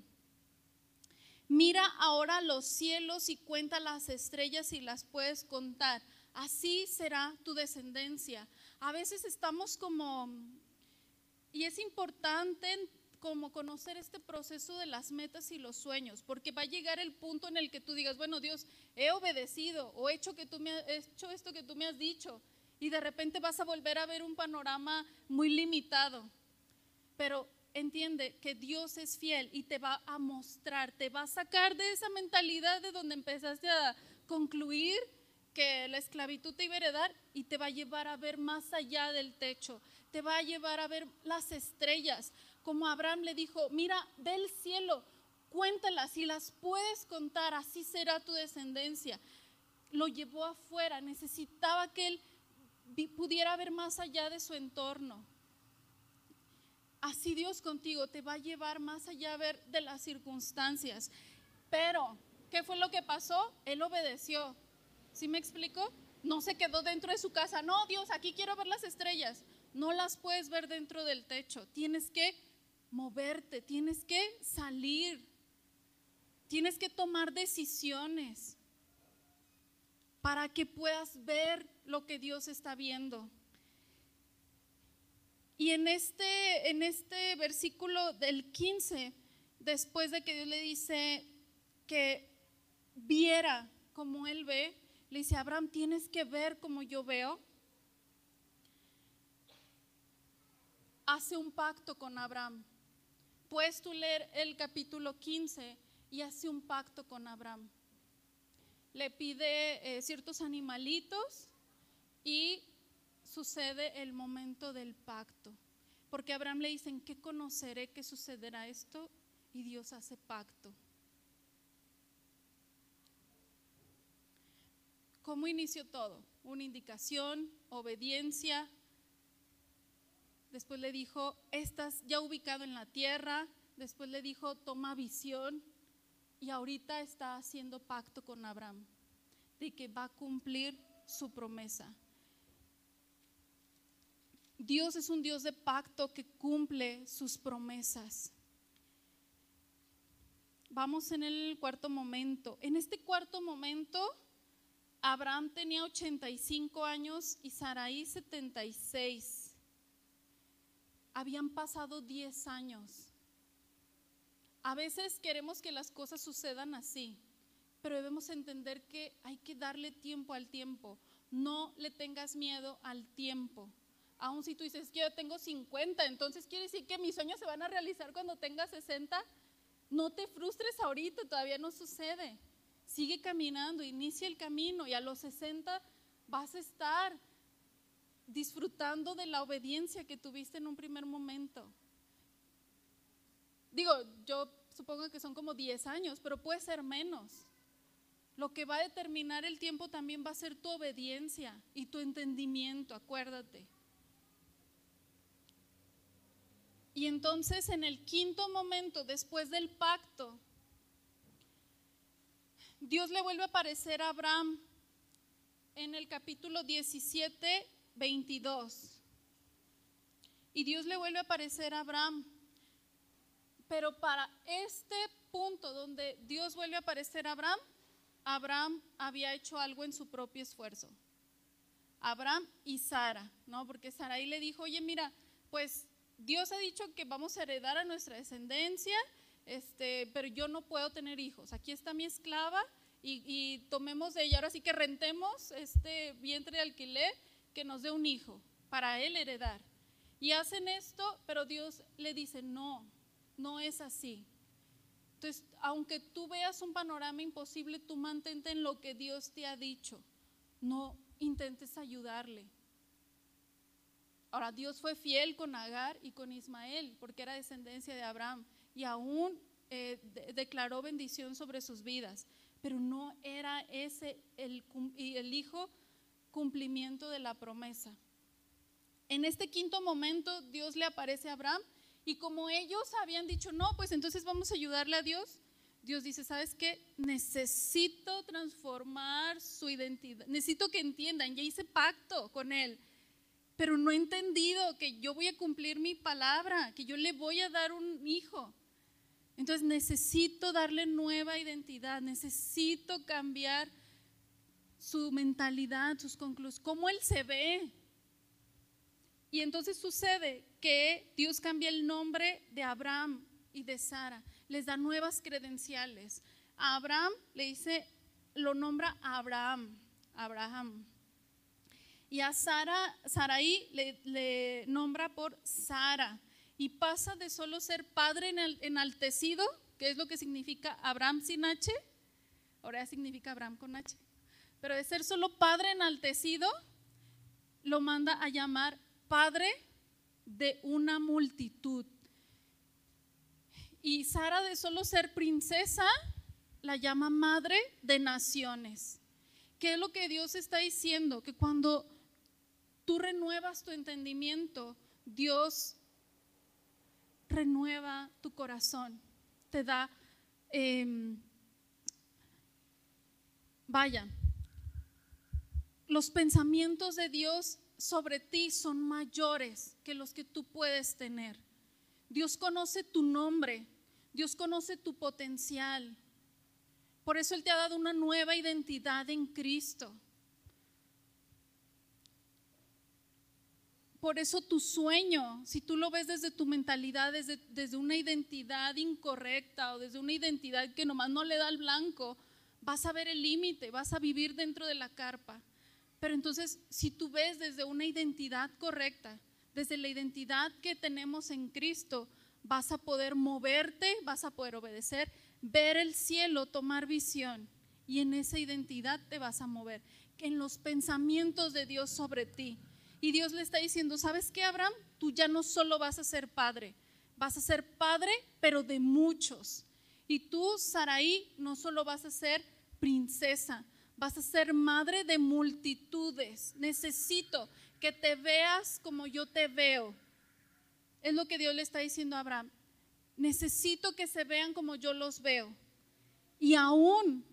mira ahora los cielos y cuenta las estrellas y las puedes contar. Así será tu descendencia. A veces estamos como, y es importante como conocer este proceso de las metas y los sueños, porque va a llegar el punto en el que tú digas, bueno Dios, he obedecido o he hecho, que tú me, he hecho esto que tú me has dicho, y de repente vas a volver a ver un panorama muy limitado. Pero entiende que Dios es fiel y te va a mostrar, te va a sacar de esa mentalidad de donde empezaste a concluir que la esclavitud te iba a heredar y te va a llevar a ver más allá del techo, te va a llevar a ver las estrellas. Como Abraham le dijo, mira, ve el cielo, cuéntalas, si las puedes contar, así será tu descendencia. Lo llevó afuera, necesitaba que él pudiera ver más allá de su entorno. Así Dios contigo te va a llevar más allá ver de las circunstancias. Pero, ¿qué fue lo que pasó? Él obedeció. ¿Sí me explico? No se quedó dentro de su casa. No, Dios, aquí quiero ver las estrellas. No las puedes ver dentro del techo. Tienes que moverte, tienes que salir. Tienes que tomar decisiones para que puedas ver lo que Dios está viendo. Y en este, en este versículo del 15, después de que Dios le dice que viera como él ve, le dice, Abraham, tienes que ver como yo veo. Hace un pacto con Abraham. Puedes tú leer el capítulo 15 y hace un pacto con Abraham. Le pide eh, ciertos animalitos y sucede el momento del pacto. Porque Abraham le dicen, ¿qué conoceré que sucederá esto? Y Dios hace pacto. ¿Cómo inició todo? Una indicación, obediencia. Después le dijo, estás ya ubicado en la tierra. Después le dijo, toma visión. Y ahorita está haciendo pacto con Abraham de que va a cumplir su promesa. Dios es un Dios de pacto que cumple sus promesas. Vamos en el cuarto momento. En este cuarto momento, Abraham tenía 85 años y Saraí 76. Habían pasado 10 años. A veces queremos que las cosas sucedan así, pero debemos entender que hay que darle tiempo al tiempo. No le tengas miedo al tiempo. Aun si tú dices que yo tengo 50, entonces quiere decir que mis sueños se van a realizar cuando tenga 60. No te frustres ahorita, todavía no sucede. Sigue caminando, inicia el camino y a los 60 vas a estar disfrutando de la obediencia que tuviste en un primer momento. Digo, yo supongo que son como 10 años, pero puede ser menos. Lo que va a determinar el tiempo también va a ser tu obediencia y tu entendimiento, acuérdate. Y entonces en el quinto momento, después del pacto, Dios le vuelve a aparecer a Abraham en el capítulo 17, 22. Y Dios le vuelve a aparecer a Abraham pero para este punto donde Dios vuelve a aparecer a Abraham, Abraham había hecho algo en su propio esfuerzo. Abraham y Sara, ¿no? Porque Sarai le dijo, oye, mira, pues Dios ha dicho que vamos a heredar a nuestra descendencia, este, pero yo no puedo tener hijos. Aquí está mi esclava y, y tomemos de ella, ahora sí que rentemos este vientre de alquiler que nos dé un hijo para él heredar. Y hacen esto, pero Dios le dice, no, no es así. Entonces, aunque tú veas un panorama imposible, tú mantente en lo que Dios te ha dicho. No intentes ayudarle. Ahora, Dios fue fiel con Agar y con Ismael, porque era descendencia de Abraham, y aún eh, declaró bendición sobre sus vidas, pero no era ese el, el hijo cumplimiento de la promesa. En este quinto momento, Dios le aparece a Abraham y como ellos habían dicho, no, pues entonces vamos a ayudarle a Dios, Dios dice, ¿sabes qué? Necesito transformar su identidad, necesito que entiendan, ya hice pacto con Él, pero no he entendido que yo voy a cumplir mi palabra, que yo le voy a dar un hijo. Entonces necesito darle nueva identidad, necesito cambiar su mentalidad, sus conclusiones, cómo Él se ve. Y entonces sucede que Dios cambia el nombre de Abraham y de Sara, les da nuevas credenciales. A Abraham le dice, lo nombra Abraham, Abraham. Y a Sara, Saraí le, le nombra por Sara. Y pasa de solo ser padre enaltecido, que es lo que significa Abraham sin H, ahora significa Abraham con H, pero de ser solo padre enaltecido, lo manda a llamar padre de una multitud. Y Sara de solo ser princesa, la llama madre de naciones. ¿Qué es lo que Dios está diciendo? Que cuando tú renuevas tu entendimiento, Dios renueva tu corazón, te da, em, vaya, los pensamientos de Dios sobre ti son mayores que los que tú puedes tener. Dios conoce tu nombre, Dios conoce tu potencial. Por eso Él te ha dado una nueva identidad en Cristo. Por eso tu sueño, si tú lo ves desde tu mentalidad, desde, desde una identidad incorrecta o desde una identidad que nomás no le da el blanco, vas a ver el límite, vas a vivir dentro de la carpa. Pero entonces, si tú ves desde una identidad correcta, desde la identidad que tenemos en Cristo, vas a poder moverte, vas a poder obedecer, ver el cielo, tomar visión. Y en esa identidad te vas a mover, en los pensamientos de Dios sobre ti. Y Dios le está diciendo, ¿sabes qué, Abraham? Tú ya no solo vas a ser padre, vas a ser padre, pero de muchos. Y tú, Saraí, no solo vas a ser princesa, vas a ser madre de multitudes. Necesito que te veas como yo te veo. Es lo que Dios le está diciendo a Abraham. Necesito que se vean como yo los veo. Y aún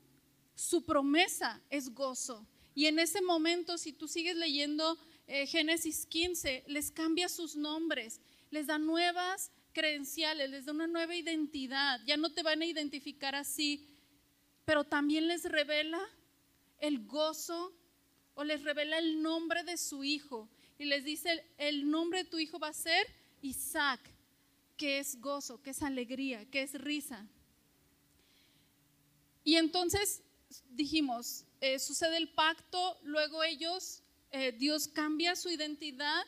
su promesa es gozo. Y en ese momento, si tú sigues leyendo eh, Génesis 15, les cambia sus nombres, les da nuevas credenciales, les da una nueva identidad. Ya no te van a identificar así, pero también les revela el gozo o les revela el nombre de su hijo. Y les dice, el nombre de tu hijo va a ser Isaac, que es gozo, que es alegría, que es risa. Y entonces dijimos, eh, sucede el pacto, luego ellos, eh, Dios cambia su identidad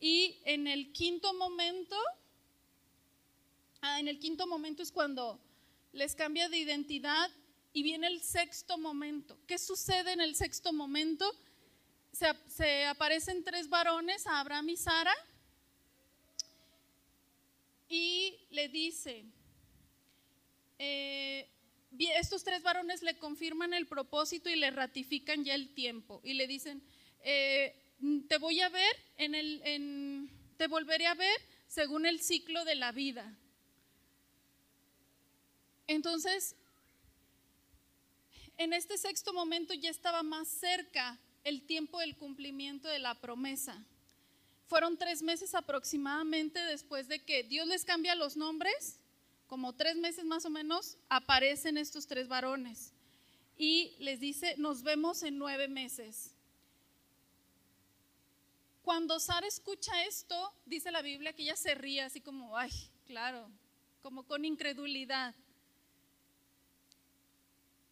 y en el quinto momento, ah, en el quinto momento es cuando les cambia de identidad y viene el sexto momento. ¿Qué sucede en el sexto momento? Se, aparecen tres varones, Abraham y Sara, y le dice, eh, estos tres varones le confirman el propósito y le ratifican ya el tiempo y le dicen, eh, te voy a ver en el, te volveré a ver según el ciclo de la vida. Entonces, en este sexto momento ya estaba más cerca el tiempo del cumplimiento de la promesa. Fueron tres meses aproximadamente después de que Dios les cambia los nombres como tres meses más o menos, aparecen estos tres varones y les dice, nos vemos en nueve meses. Cuando Sara escucha esto, dice la Biblia que ella se ríe así como, ay, claro, como con incredulidad.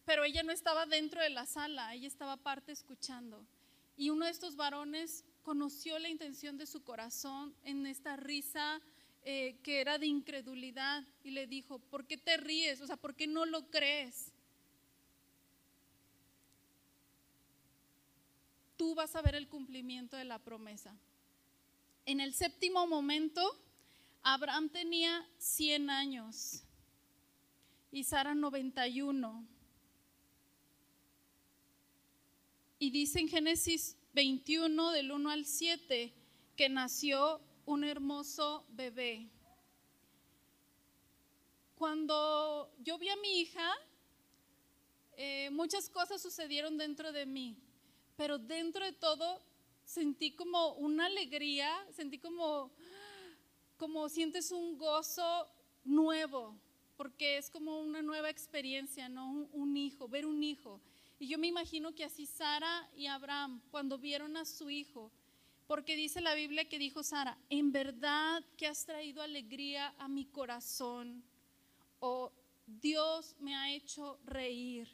Pero ella no estaba dentro de la sala, ella estaba aparte escuchando. Y uno de estos varones conoció la intención de su corazón en esta risa eh, que era de incredulidad y le dijo, ¿por qué te ríes? O sea, ¿por qué no lo crees? Tú vas a ver el cumplimiento de la promesa. En el séptimo momento, Abraham tenía 100 años y Sara 91. Y dice en Génesis 21 del 1 al 7 que nació un hermoso bebé. Cuando yo vi a mi hija, eh, muchas cosas sucedieron dentro de mí, pero dentro de todo sentí como una alegría, sentí como, como sientes un gozo nuevo, porque es como una nueva experiencia, ¿no? Un, un hijo, ver un hijo. Y yo me imagino que así Sara y Abraham, cuando vieron a su hijo, porque dice la Biblia que dijo Sara, en verdad que has traído alegría a mi corazón. O Dios me ha hecho reír.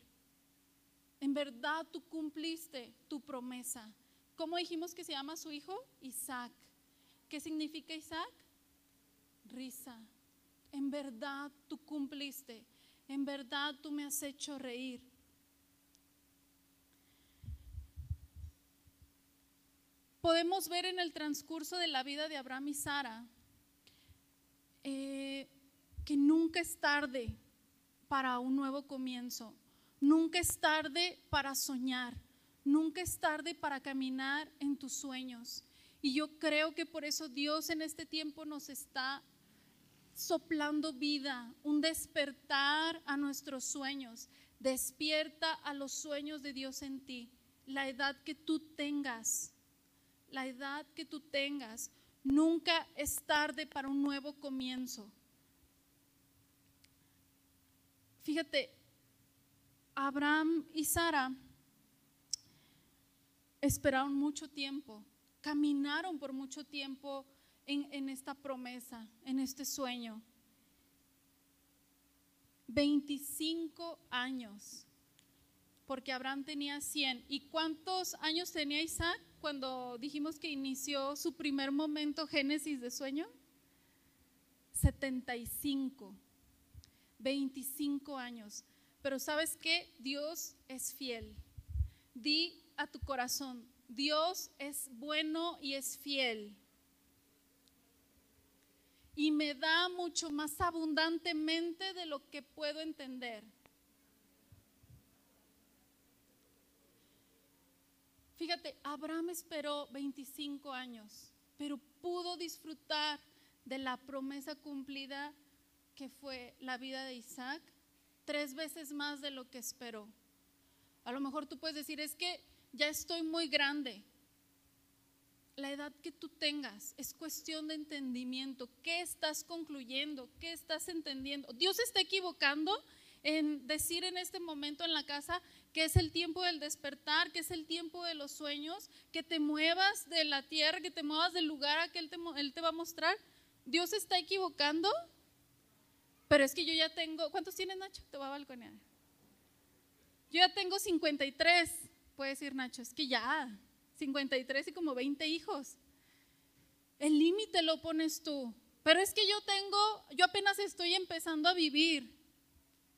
En verdad tú cumpliste tu promesa. ¿Cómo dijimos que se llama su hijo? Isaac. ¿Qué significa Isaac? Risa. En verdad tú cumpliste. En verdad tú me has hecho reír. Podemos ver en el transcurso de la vida de Abraham y Sara eh, que nunca es tarde para un nuevo comienzo, nunca es tarde para soñar, nunca es tarde para caminar en tus sueños. Y yo creo que por eso Dios en este tiempo nos está soplando vida, un despertar a nuestros sueños. Despierta a los sueños de Dios en ti, la edad que tú tengas la edad que tú tengas, nunca es tarde para un nuevo comienzo. Fíjate, Abraham y Sara esperaron mucho tiempo, caminaron por mucho tiempo en, en esta promesa, en este sueño. 25 años, porque Abraham tenía 100. ¿Y cuántos años tenía Isaac? Cuando dijimos que inició su primer momento Génesis de sueño? 75, 25 años. Pero sabes qué? Dios es fiel. Di a tu corazón, Dios es bueno y es fiel. Y me da mucho más abundantemente de lo que puedo entender. Fíjate, Abraham esperó 25 años, pero pudo disfrutar de la promesa cumplida que fue la vida de Isaac tres veces más de lo que esperó. A lo mejor tú puedes decir, es que ya estoy muy grande. la edad que tú tengas, es cuestión de entendimiento. ¿Qué estás concluyendo? ¿Qué estás entendiendo? Dios está equivocando en decir en este momento en la casa que es el tiempo del despertar, que es el tiempo de los sueños, que te muevas de la tierra, que te muevas del lugar a que Él te, él te va a mostrar. Dios está equivocando, pero es que yo ya tengo, ¿cuántos tienes Nacho? Te voy a balconear. Yo ya tengo 53, puede decir Nacho, es que ya, 53 y como 20 hijos. El límite lo pones tú. Pero es que yo tengo, yo apenas estoy empezando a vivir.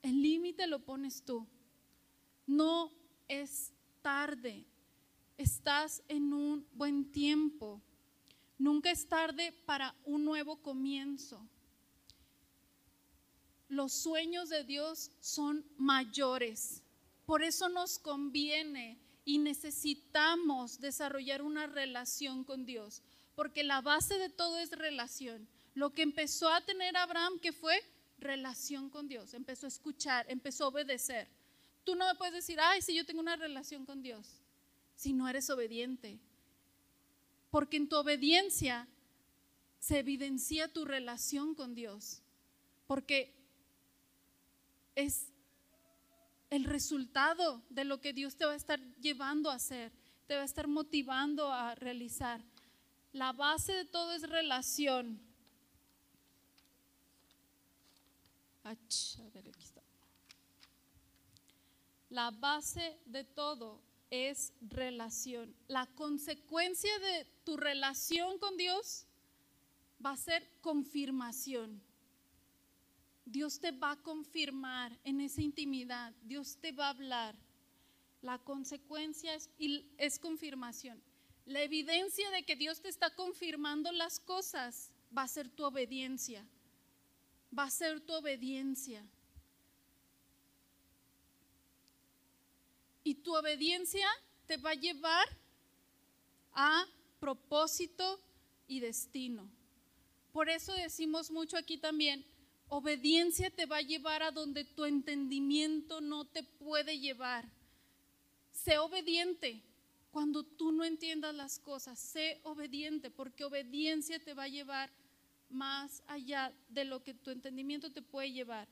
El límite lo pones tú. No es tarde. Estás en un buen tiempo. Nunca es tarde para un nuevo comienzo. Los sueños de Dios son mayores. Por eso nos conviene y necesitamos desarrollar una relación con Dios, porque la base de todo es relación. Lo que empezó a tener Abraham, que fue relación con Dios, empezó a escuchar, empezó a obedecer. Tú no me puedes decir, ay, si yo tengo una relación con Dios, si no eres obediente. Porque en tu obediencia se evidencia tu relación con Dios. Porque es el resultado de lo que Dios te va a estar llevando a hacer, te va a estar motivando a realizar. La base de todo es relación. La base de todo es relación. La consecuencia de tu relación con Dios va a ser confirmación. Dios te va a confirmar en esa intimidad, Dios te va a hablar. La consecuencia es, confirmación. La evidencia de que Dios te está confirmando las cosas va a ser tu obediencia. Va a ser tu obediencia. Y tu obediencia te va a llevar a propósito y destino. Por eso decimos mucho aquí también, Obediencia te va a llevar a donde tu entendimiento no te puede llevar. Sé obediente cuando tú no entiendas las cosas. Sé obediente porque obediencia te va a llevar más allá de lo que tu entendimiento te puede llevar.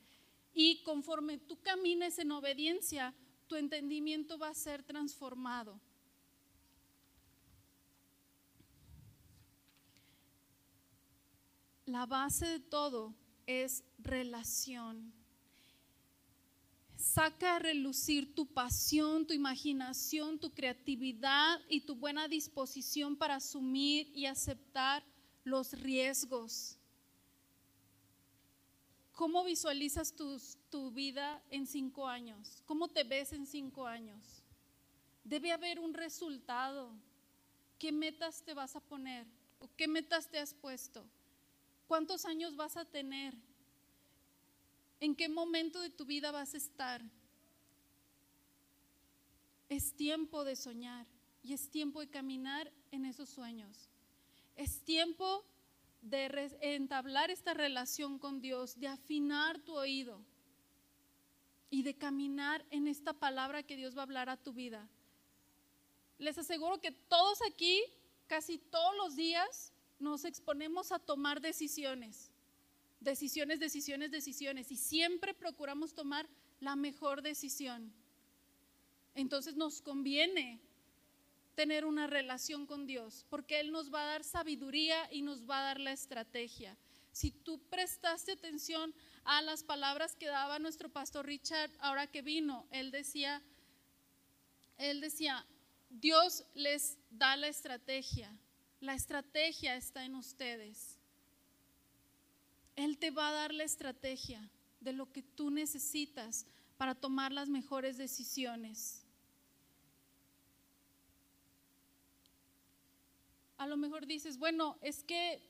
Y conforme tú camines en obediencia, tu entendimiento va a ser transformado. La base de todo es relación. Saca a relucir tu pasión, tu imaginación, tu creatividad y tu buena disposición para asumir y aceptar los riesgos. ¿Cómo visualizas tu, vida en cinco años? ¿Cómo te ves en cinco años? Debe haber un resultado. ¿Qué metas te vas a poner? ¿O qué metas te has puesto? ¿Cuántos años vas a tener? ¿En qué momento de tu vida vas a estar? Es tiempo de soñar y es tiempo de caminar en esos sueños. Es tiempo de entablar esta relación con Dios, de afinar tu oído y de caminar en esta palabra que Dios va a hablar a tu vida. Les aseguro que todos aquí, casi todos los días, nos exponemos a tomar decisiones, decisiones, decisiones, decisiones, y siempre procuramos tomar la mejor decisión. Entonces nos conviene tener una relación con Dios, porque Él nos va a dar sabiduría y nos va a dar la estrategia. Si tú prestaste atención a las palabras que daba nuestro pastor Richard ahora que vino, él decía, él decía, Dios les da la estrategia, la estrategia está en ustedes. Él te va a dar la estrategia de lo que tú necesitas para tomar las mejores decisiones. A lo mejor dices, bueno, es que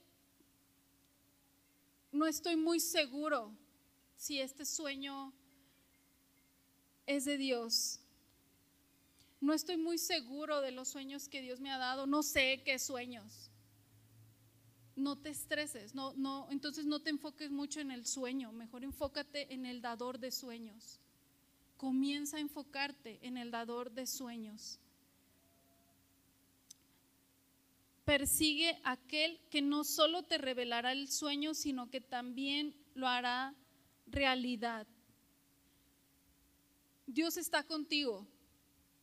no estoy muy seguro si este sueño es de Dios. No estoy muy seguro de los sueños que Dios me ha dado, no sé qué sueños. No te estreses, no, no, entonces no te enfoques mucho en el sueño, mejor enfócate en el dador de sueños. Comienza a enfocarte en el dador de sueños. Persigue aquel que no solo te revelará el sueño, sino que también lo hará realidad. Dios está contigo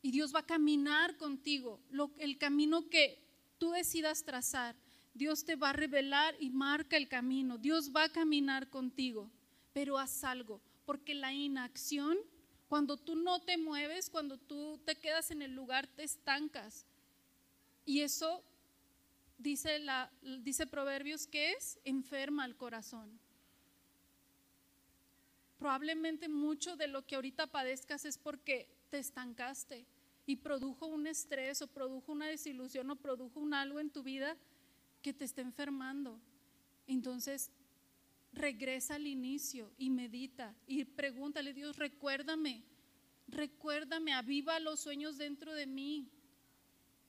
y Dios va a caminar contigo. el camino que tú decidas trazar, Dios te va a revelar y marca el camino. Dios va a caminar contigo, pero haz algo, porque la inacción, cuando tú no te mueves, cuando tú te quedas en el lugar, te estancas. Y eso dice, la, dice Proverbios que es enferma el corazón. Probablemente mucho de lo que ahorita padezcas es porque te estancaste y produjo un estrés o produjo una desilusión o produjo algo en tu vida que te está enfermando. Entonces, regresa al inicio y medita y pregúntale, Dios, recuérdame, recuérdame, aviva los sueños dentro de mí,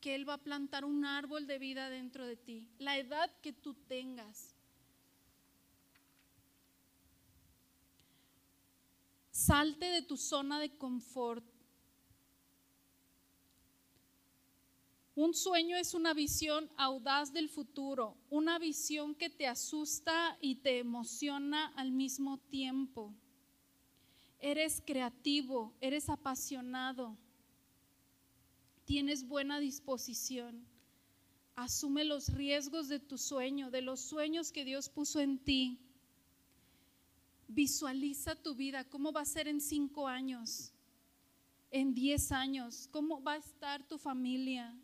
que Él va a plantar un árbol de vida dentro de ti, la edad que tú tengas. Salte de tu zona de confort Un sueño es una visión audaz del futuro, una visión que te asusta y te emociona al mismo tiempo. Eres creativo, eres apasionado, tienes buena disposición. Asume los riesgos de tu sueño, de los sueños que Dios puso en ti. Visualiza tu vida, cómo va a ser en cinco años, en diez años, cómo va a estar tu familia,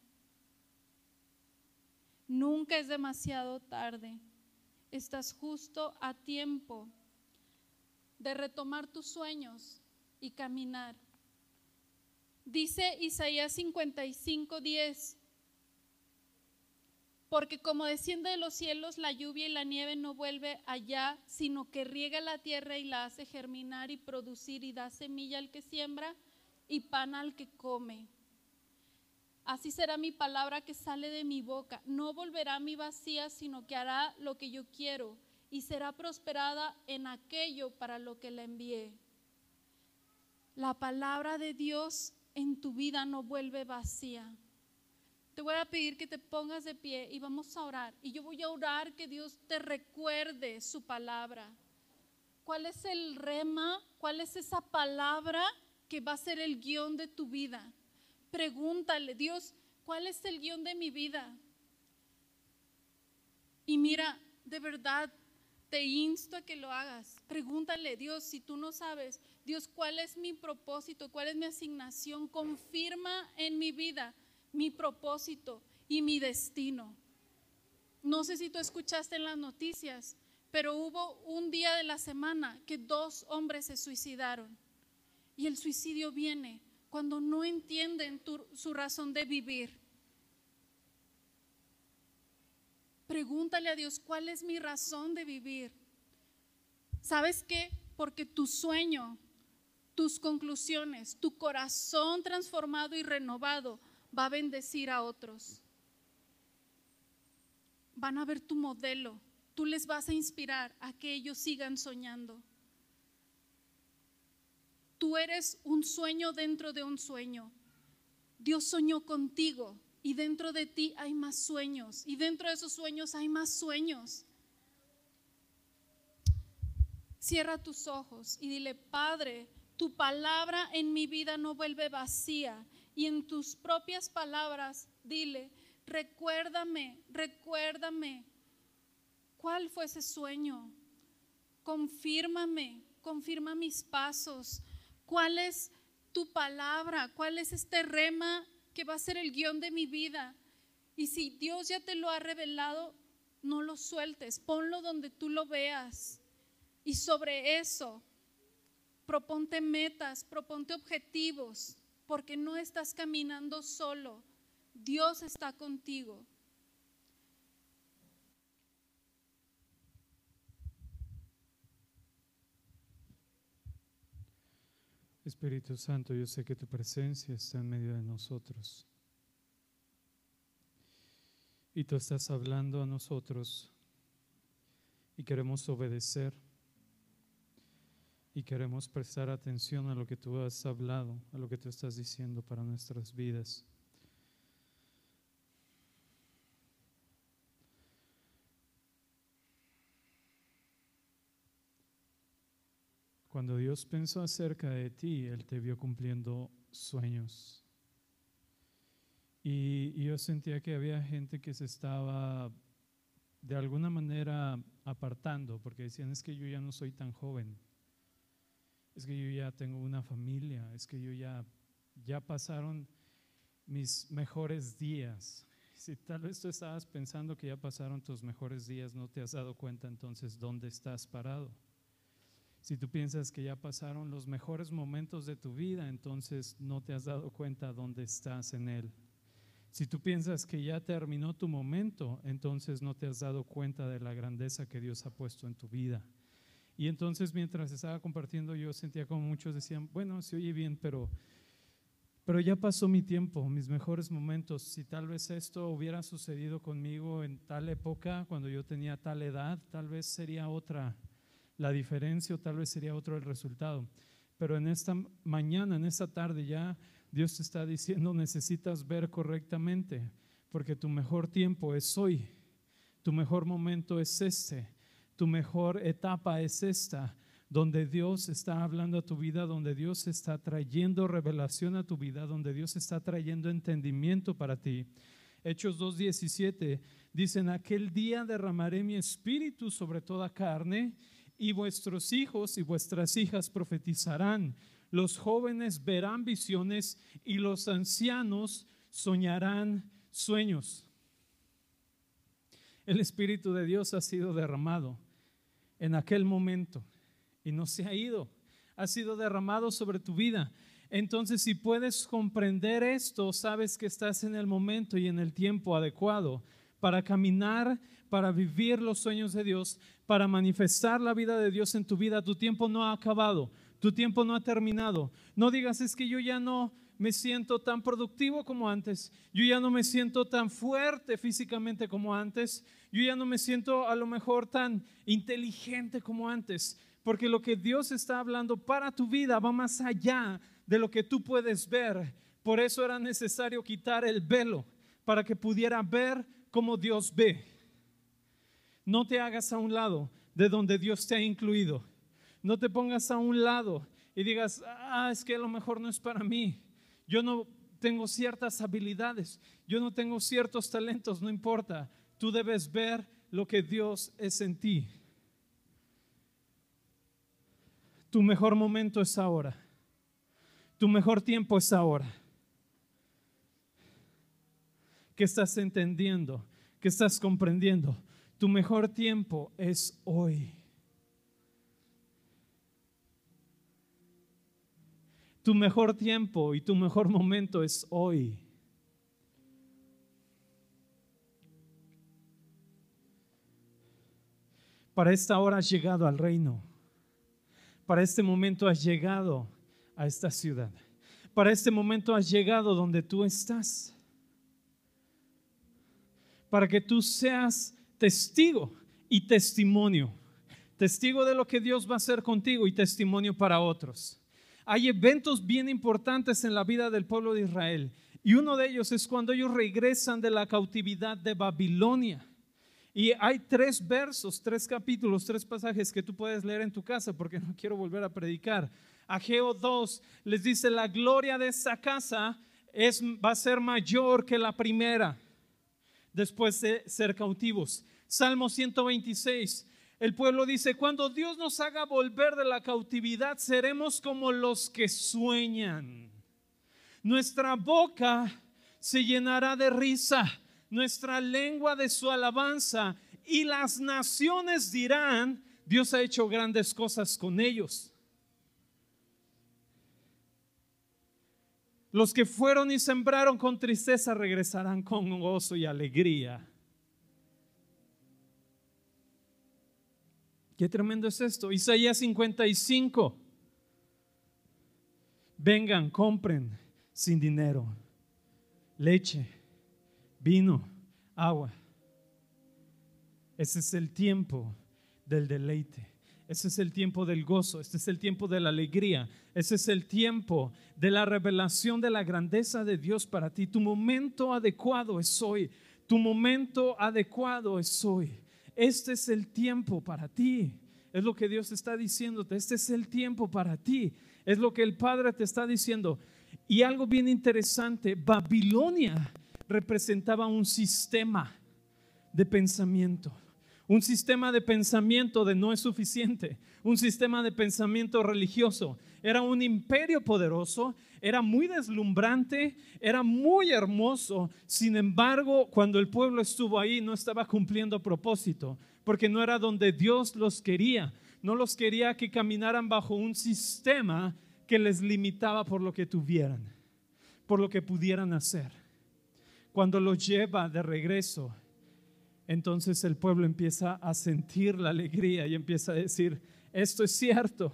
Nunca es demasiado tarde. Estás justo a tiempo de retomar tus sueños y caminar. Dice Isaías 55, 10. Porque como desciende de los cielos la lluvia y la nieve no vuelve allá, sino que riega la tierra y la hace germinar y producir y da semilla al que siembra y pan al que come. Así será mi palabra que sale de mi boca. No volverá mi vacía, sino que hará lo que yo quiero y será prosperada en aquello para lo que la envié. La palabra de Dios en tu vida no vuelve vacía. Te voy a pedir que te pongas de pie y vamos a orar. Y yo voy a orar que Dios te recuerde su palabra. ¿Cuál es el rema? ¿Cuál es esa palabra que va a ser el guion de tu vida? Pregúntale, Dios, ¿cuál es el guion de mi vida? Y mira, de verdad, te insto a que lo hagas. Pregúntale, Dios, si tú no sabes, Dios, ¿cuál es mi propósito? ¿Cuál es mi asignación? Confirma en mi vida mi propósito y mi destino. No sé si tú escuchaste en las noticias, pero hubo un día de la semana que dos hombres se suicidaron. Y el suicidio viene cuando no entienden su razón de vivir. Pregúntale a Dios, ¿cuál es mi razón de vivir? ¿Sabes qué? Porque tu sueño, tus conclusiones, tu corazón transformado y renovado va a bendecir a otros. Van a ver tu modelo. Tú les vas a inspirar a que ellos sigan soñando. Tú eres un sueño dentro de un sueño. Dios soñó contigo y dentro de ti hay más sueños y dentro de esos sueños hay más sueños. Cierra tus ojos y dile, Padre, tu palabra en mi vida no vuelve vacía y en tus propias palabras dile, recuérdame, recuérdame, ¿cuál fue ese sueño? Confírmame, confirma mis pasos, ¿Cuál es tu palabra? ¿Cuál es este rema que va a ser el guion de mi vida? Y si Dios ya te lo ha revelado, no lo sueltes, ponlo donde tú lo veas. Y sobre eso, proponte metas, proponte objetivos, porque no estás caminando solo. Dios está contigo. Espíritu Santo, yo sé que tu presencia está en medio de nosotros. Y tú estás hablando a nosotros y queremos obedecer y queremos prestar atención a lo que tú has hablado, a lo que tú estás diciendo para nuestras vidas. Cuando Dios pensó acerca de ti, Él te vio cumpliendo sueños. Y, yo sentía que había gente que se estaba de alguna manera apartando, porque decían, es que yo ya no soy tan joven es que yo ya tengo una familia, es que yo ya, ya pasaron mis mejores días. Si tal vez tú estabas pensando que ya pasaron tus mejores días, no te has dado cuenta entonces dónde estás parado. Si tú piensas que ya pasaron los mejores momentos de tu vida, entonces no te has dado cuenta dónde estás en él. Si tú piensas que ya terminó tu momento, entonces no te has dado cuenta de la grandeza que Dios ha puesto en tu vida. Y entonces mientras estaba compartiendo yo sentía como muchos decían, bueno, se oye bien, pero, pero ya pasó mi tiempo, mis mejores momentos. Si tal vez esto hubiera sucedido conmigo en tal época, cuando yo tenía tal edad, tal vez sería otra la diferencia o tal vez sería otro el resultado. Pero en esta mañana, en esta tarde ya Dios te está diciendo necesitas ver correctamente, porque tu mejor tiempo es hoy, tu mejor momento es este, tu mejor etapa es esta, donde Dios está hablando a tu vida, donde Dios está trayendo revelación a tu vida, donde Dios está trayendo entendimiento para ti. Hechos 2.17 dicen, aquel día derramaré mi espíritu sobre toda carne y vuestros hijos y vuestras hijas profetizarán, los jóvenes verán visiones y los ancianos soñarán sueños. El Espíritu de Dios ha sido derramado en aquel momento y no se ha ido, ha sido derramado sobre tu vida. Entonces, si puedes comprender esto, sabes que estás en el momento y en el tiempo adecuado para caminar, para vivir los sueños de Dios, para manifestar la vida de Dios en tu vida. Tu tiempo no ha acabado, tu tiempo no ha terminado. No digas, es que yo ya no me siento tan productivo como antes, yo ya no me siento tan fuerte físicamente como antes, yo ya no me siento a lo mejor tan inteligente como antes, porque lo que Dios está hablando para tu vida va más allá de lo que tú puedes ver. Por eso era necesario quitar el velo para que pudiera ver como Dios ve. No te hagas a un lado de donde Dios te ha incluido. No te pongas a un lado y digas, ah, es que a lo mejor no es para mí. Yo no tengo ciertas habilidades, yo no tengo ciertos talentos, no importa. Tú debes ver lo que Dios es en ti. Tu mejor momento es ahora. Tu mejor tiempo es ahora. ¿Qué estás entendiendo? ¿Qué estás comprendiendo? Tu mejor tiempo es hoy. Tu mejor tiempo y tu mejor momento es hoy. Para esta hora has llegado al reino. Para este momento has llegado a esta ciudad. Para este momento has llegado donde tú estás para que tú seas testigo y testimonio. Testigo de lo que Dios va a hacer contigo y testimonio para otros. Hay eventos bien importantes en la vida del pueblo de Israel y uno de ellos es cuando ellos regresan de la cautividad de Babilonia. Y hay tres versos, tres capítulos, tres pasajes que tú puedes leer en tu casa porque no quiero volver a predicar. Ageo 2 les dice, la gloria de esa casa es, va a ser mayor que la primera después de ser cautivos. Salmo 126. El pueblo dice, cuando Dios nos haga volver de la cautividad, seremos como los que sueñan. Nuestra boca se llenará de risa, nuestra lengua de su alabanza, y las naciones dirán, Dios ha hecho grandes cosas con ellos. Los que fueron y sembraron con tristeza regresarán con gozo y alegría. Qué tremendo es esto. Isaías 55. Vengan, compren sin dinero leche, vino, agua. Ese es el tiempo del deleite. Ese es el tiempo del gozo, este es el tiempo de la alegría, ese es el tiempo de la revelación de la grandeza de Dios para ti. Tu momento adecuado es hoy, tu momento adecuado es hoy. Este es el tiempo para ti, Es lo que Dios está diciéndote. Este es el tiempo para ti. Es lo que el Padre te está diciendo. Y algo bien interesante, Babilonia representaba un sistema de pensamiento. Un sistema de pensamiento de no es suficiente. Un sistema de pensamiento religioso. Era un imperio poderoso, era muy deslumbrante, era muy hermoso. Sin embargo, cuando el pueblo estuvo ahí, no estaba cumpliendo propósito, porque no era donde Dios los quería. No los quería que caminaran bajo un sistema que les limitaba por lo que tuvieran, por lo que pudieran hacer. Cuando los lleva de regreso, entonces el pueblo empieza a sentir la alegría y empieza a decir, esto es cierto,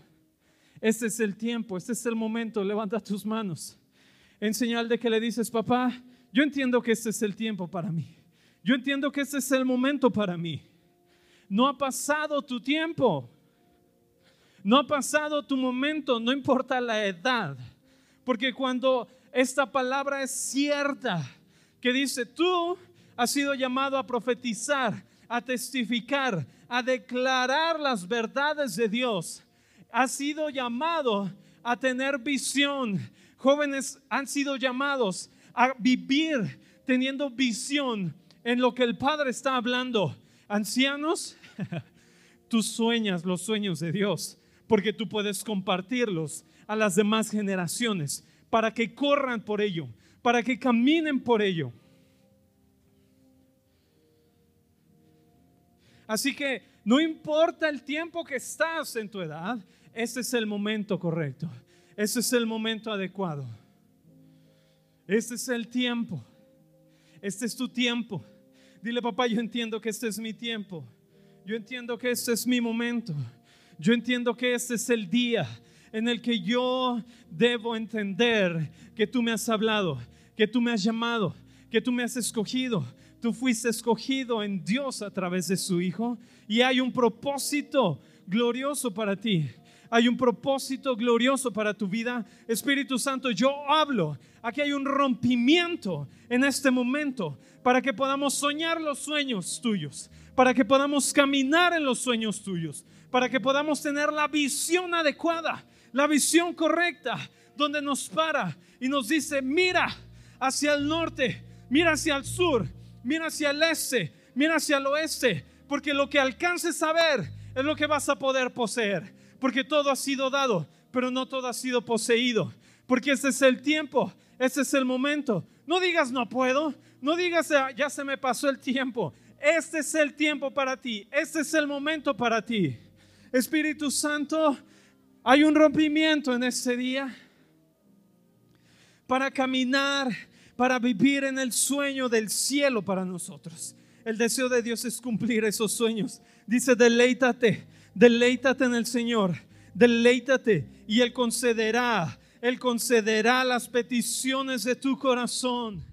este es el tiempo, este es el momento, levanta tus manos. En señal de que le dices, papá, yo entiendo que este es el tiempo para mí. Yo entiendo que este es el momento para mí. No ha pasado tu tiempo. No ha pasado tu momento, no importa la edad. Porque cuando esta palabra es cierta, que dice, tú has sido llamado a profetizar, a testificar, a declarar las verdades de Dios. Has sido llamado a tener visión. Jóvenes han sido llamados a vivir teniendo visión en lo que el Padre está hablando. Ancianos, tú sueñas los sueños de Dios porque tú puedes compartirlos a las demás generaciones para que corran por ello, para que caminen por ello. Así que no importa el tiempo que estás en tu edad, ese es el momento correcto. Ese es el momento adecuado. Este es el tiempo. Este es tu tiempo. Dile, papá, yo entiendo que este es mi tiempo. Yo entiendo que este es mi momento. Yo entiendo que este es el día en el que yo debo entender que tú me has hablado, que tú me has llamado, que tú me has escogido, Tú fuiste escogido en Dios a través de su Hijo y hay un propósito glorioso para ti. Hay un propósito glorioso para tu vida. Espíritu Santo, yo hablo. Aquí hay un rompimiento en este momento para que podamos soñar los sueños tuyos, para que podamos caminar en los sueños tuyos, para que podamos tener la visión adecuada, la visión correcta, donde nos para y nos dice, mira hacia el norte, mira hacia el sur, mira hacia el este, mira hacia el oeste, porque lo que alcances a ver es lo que vas a poder poseer, porque todo ha sido dado, pero no todo ha sido poseído, porque ese es el tiempo, ese es el momento. No digas no puedo, no digas ah, ya se me pasó el tiempo. Este es el tiempo para ti, este es el momento para ti. Espíritu Santo, hay un rompimiento en este día para caminar para vivir en el sueño del cielo para nosotros. El deseo de Dios es cumplir esos sueños. Dice, deleítate, deleítate en el Señor, deleítate y Él concederá, Él concederá las peticiones de tu corazón.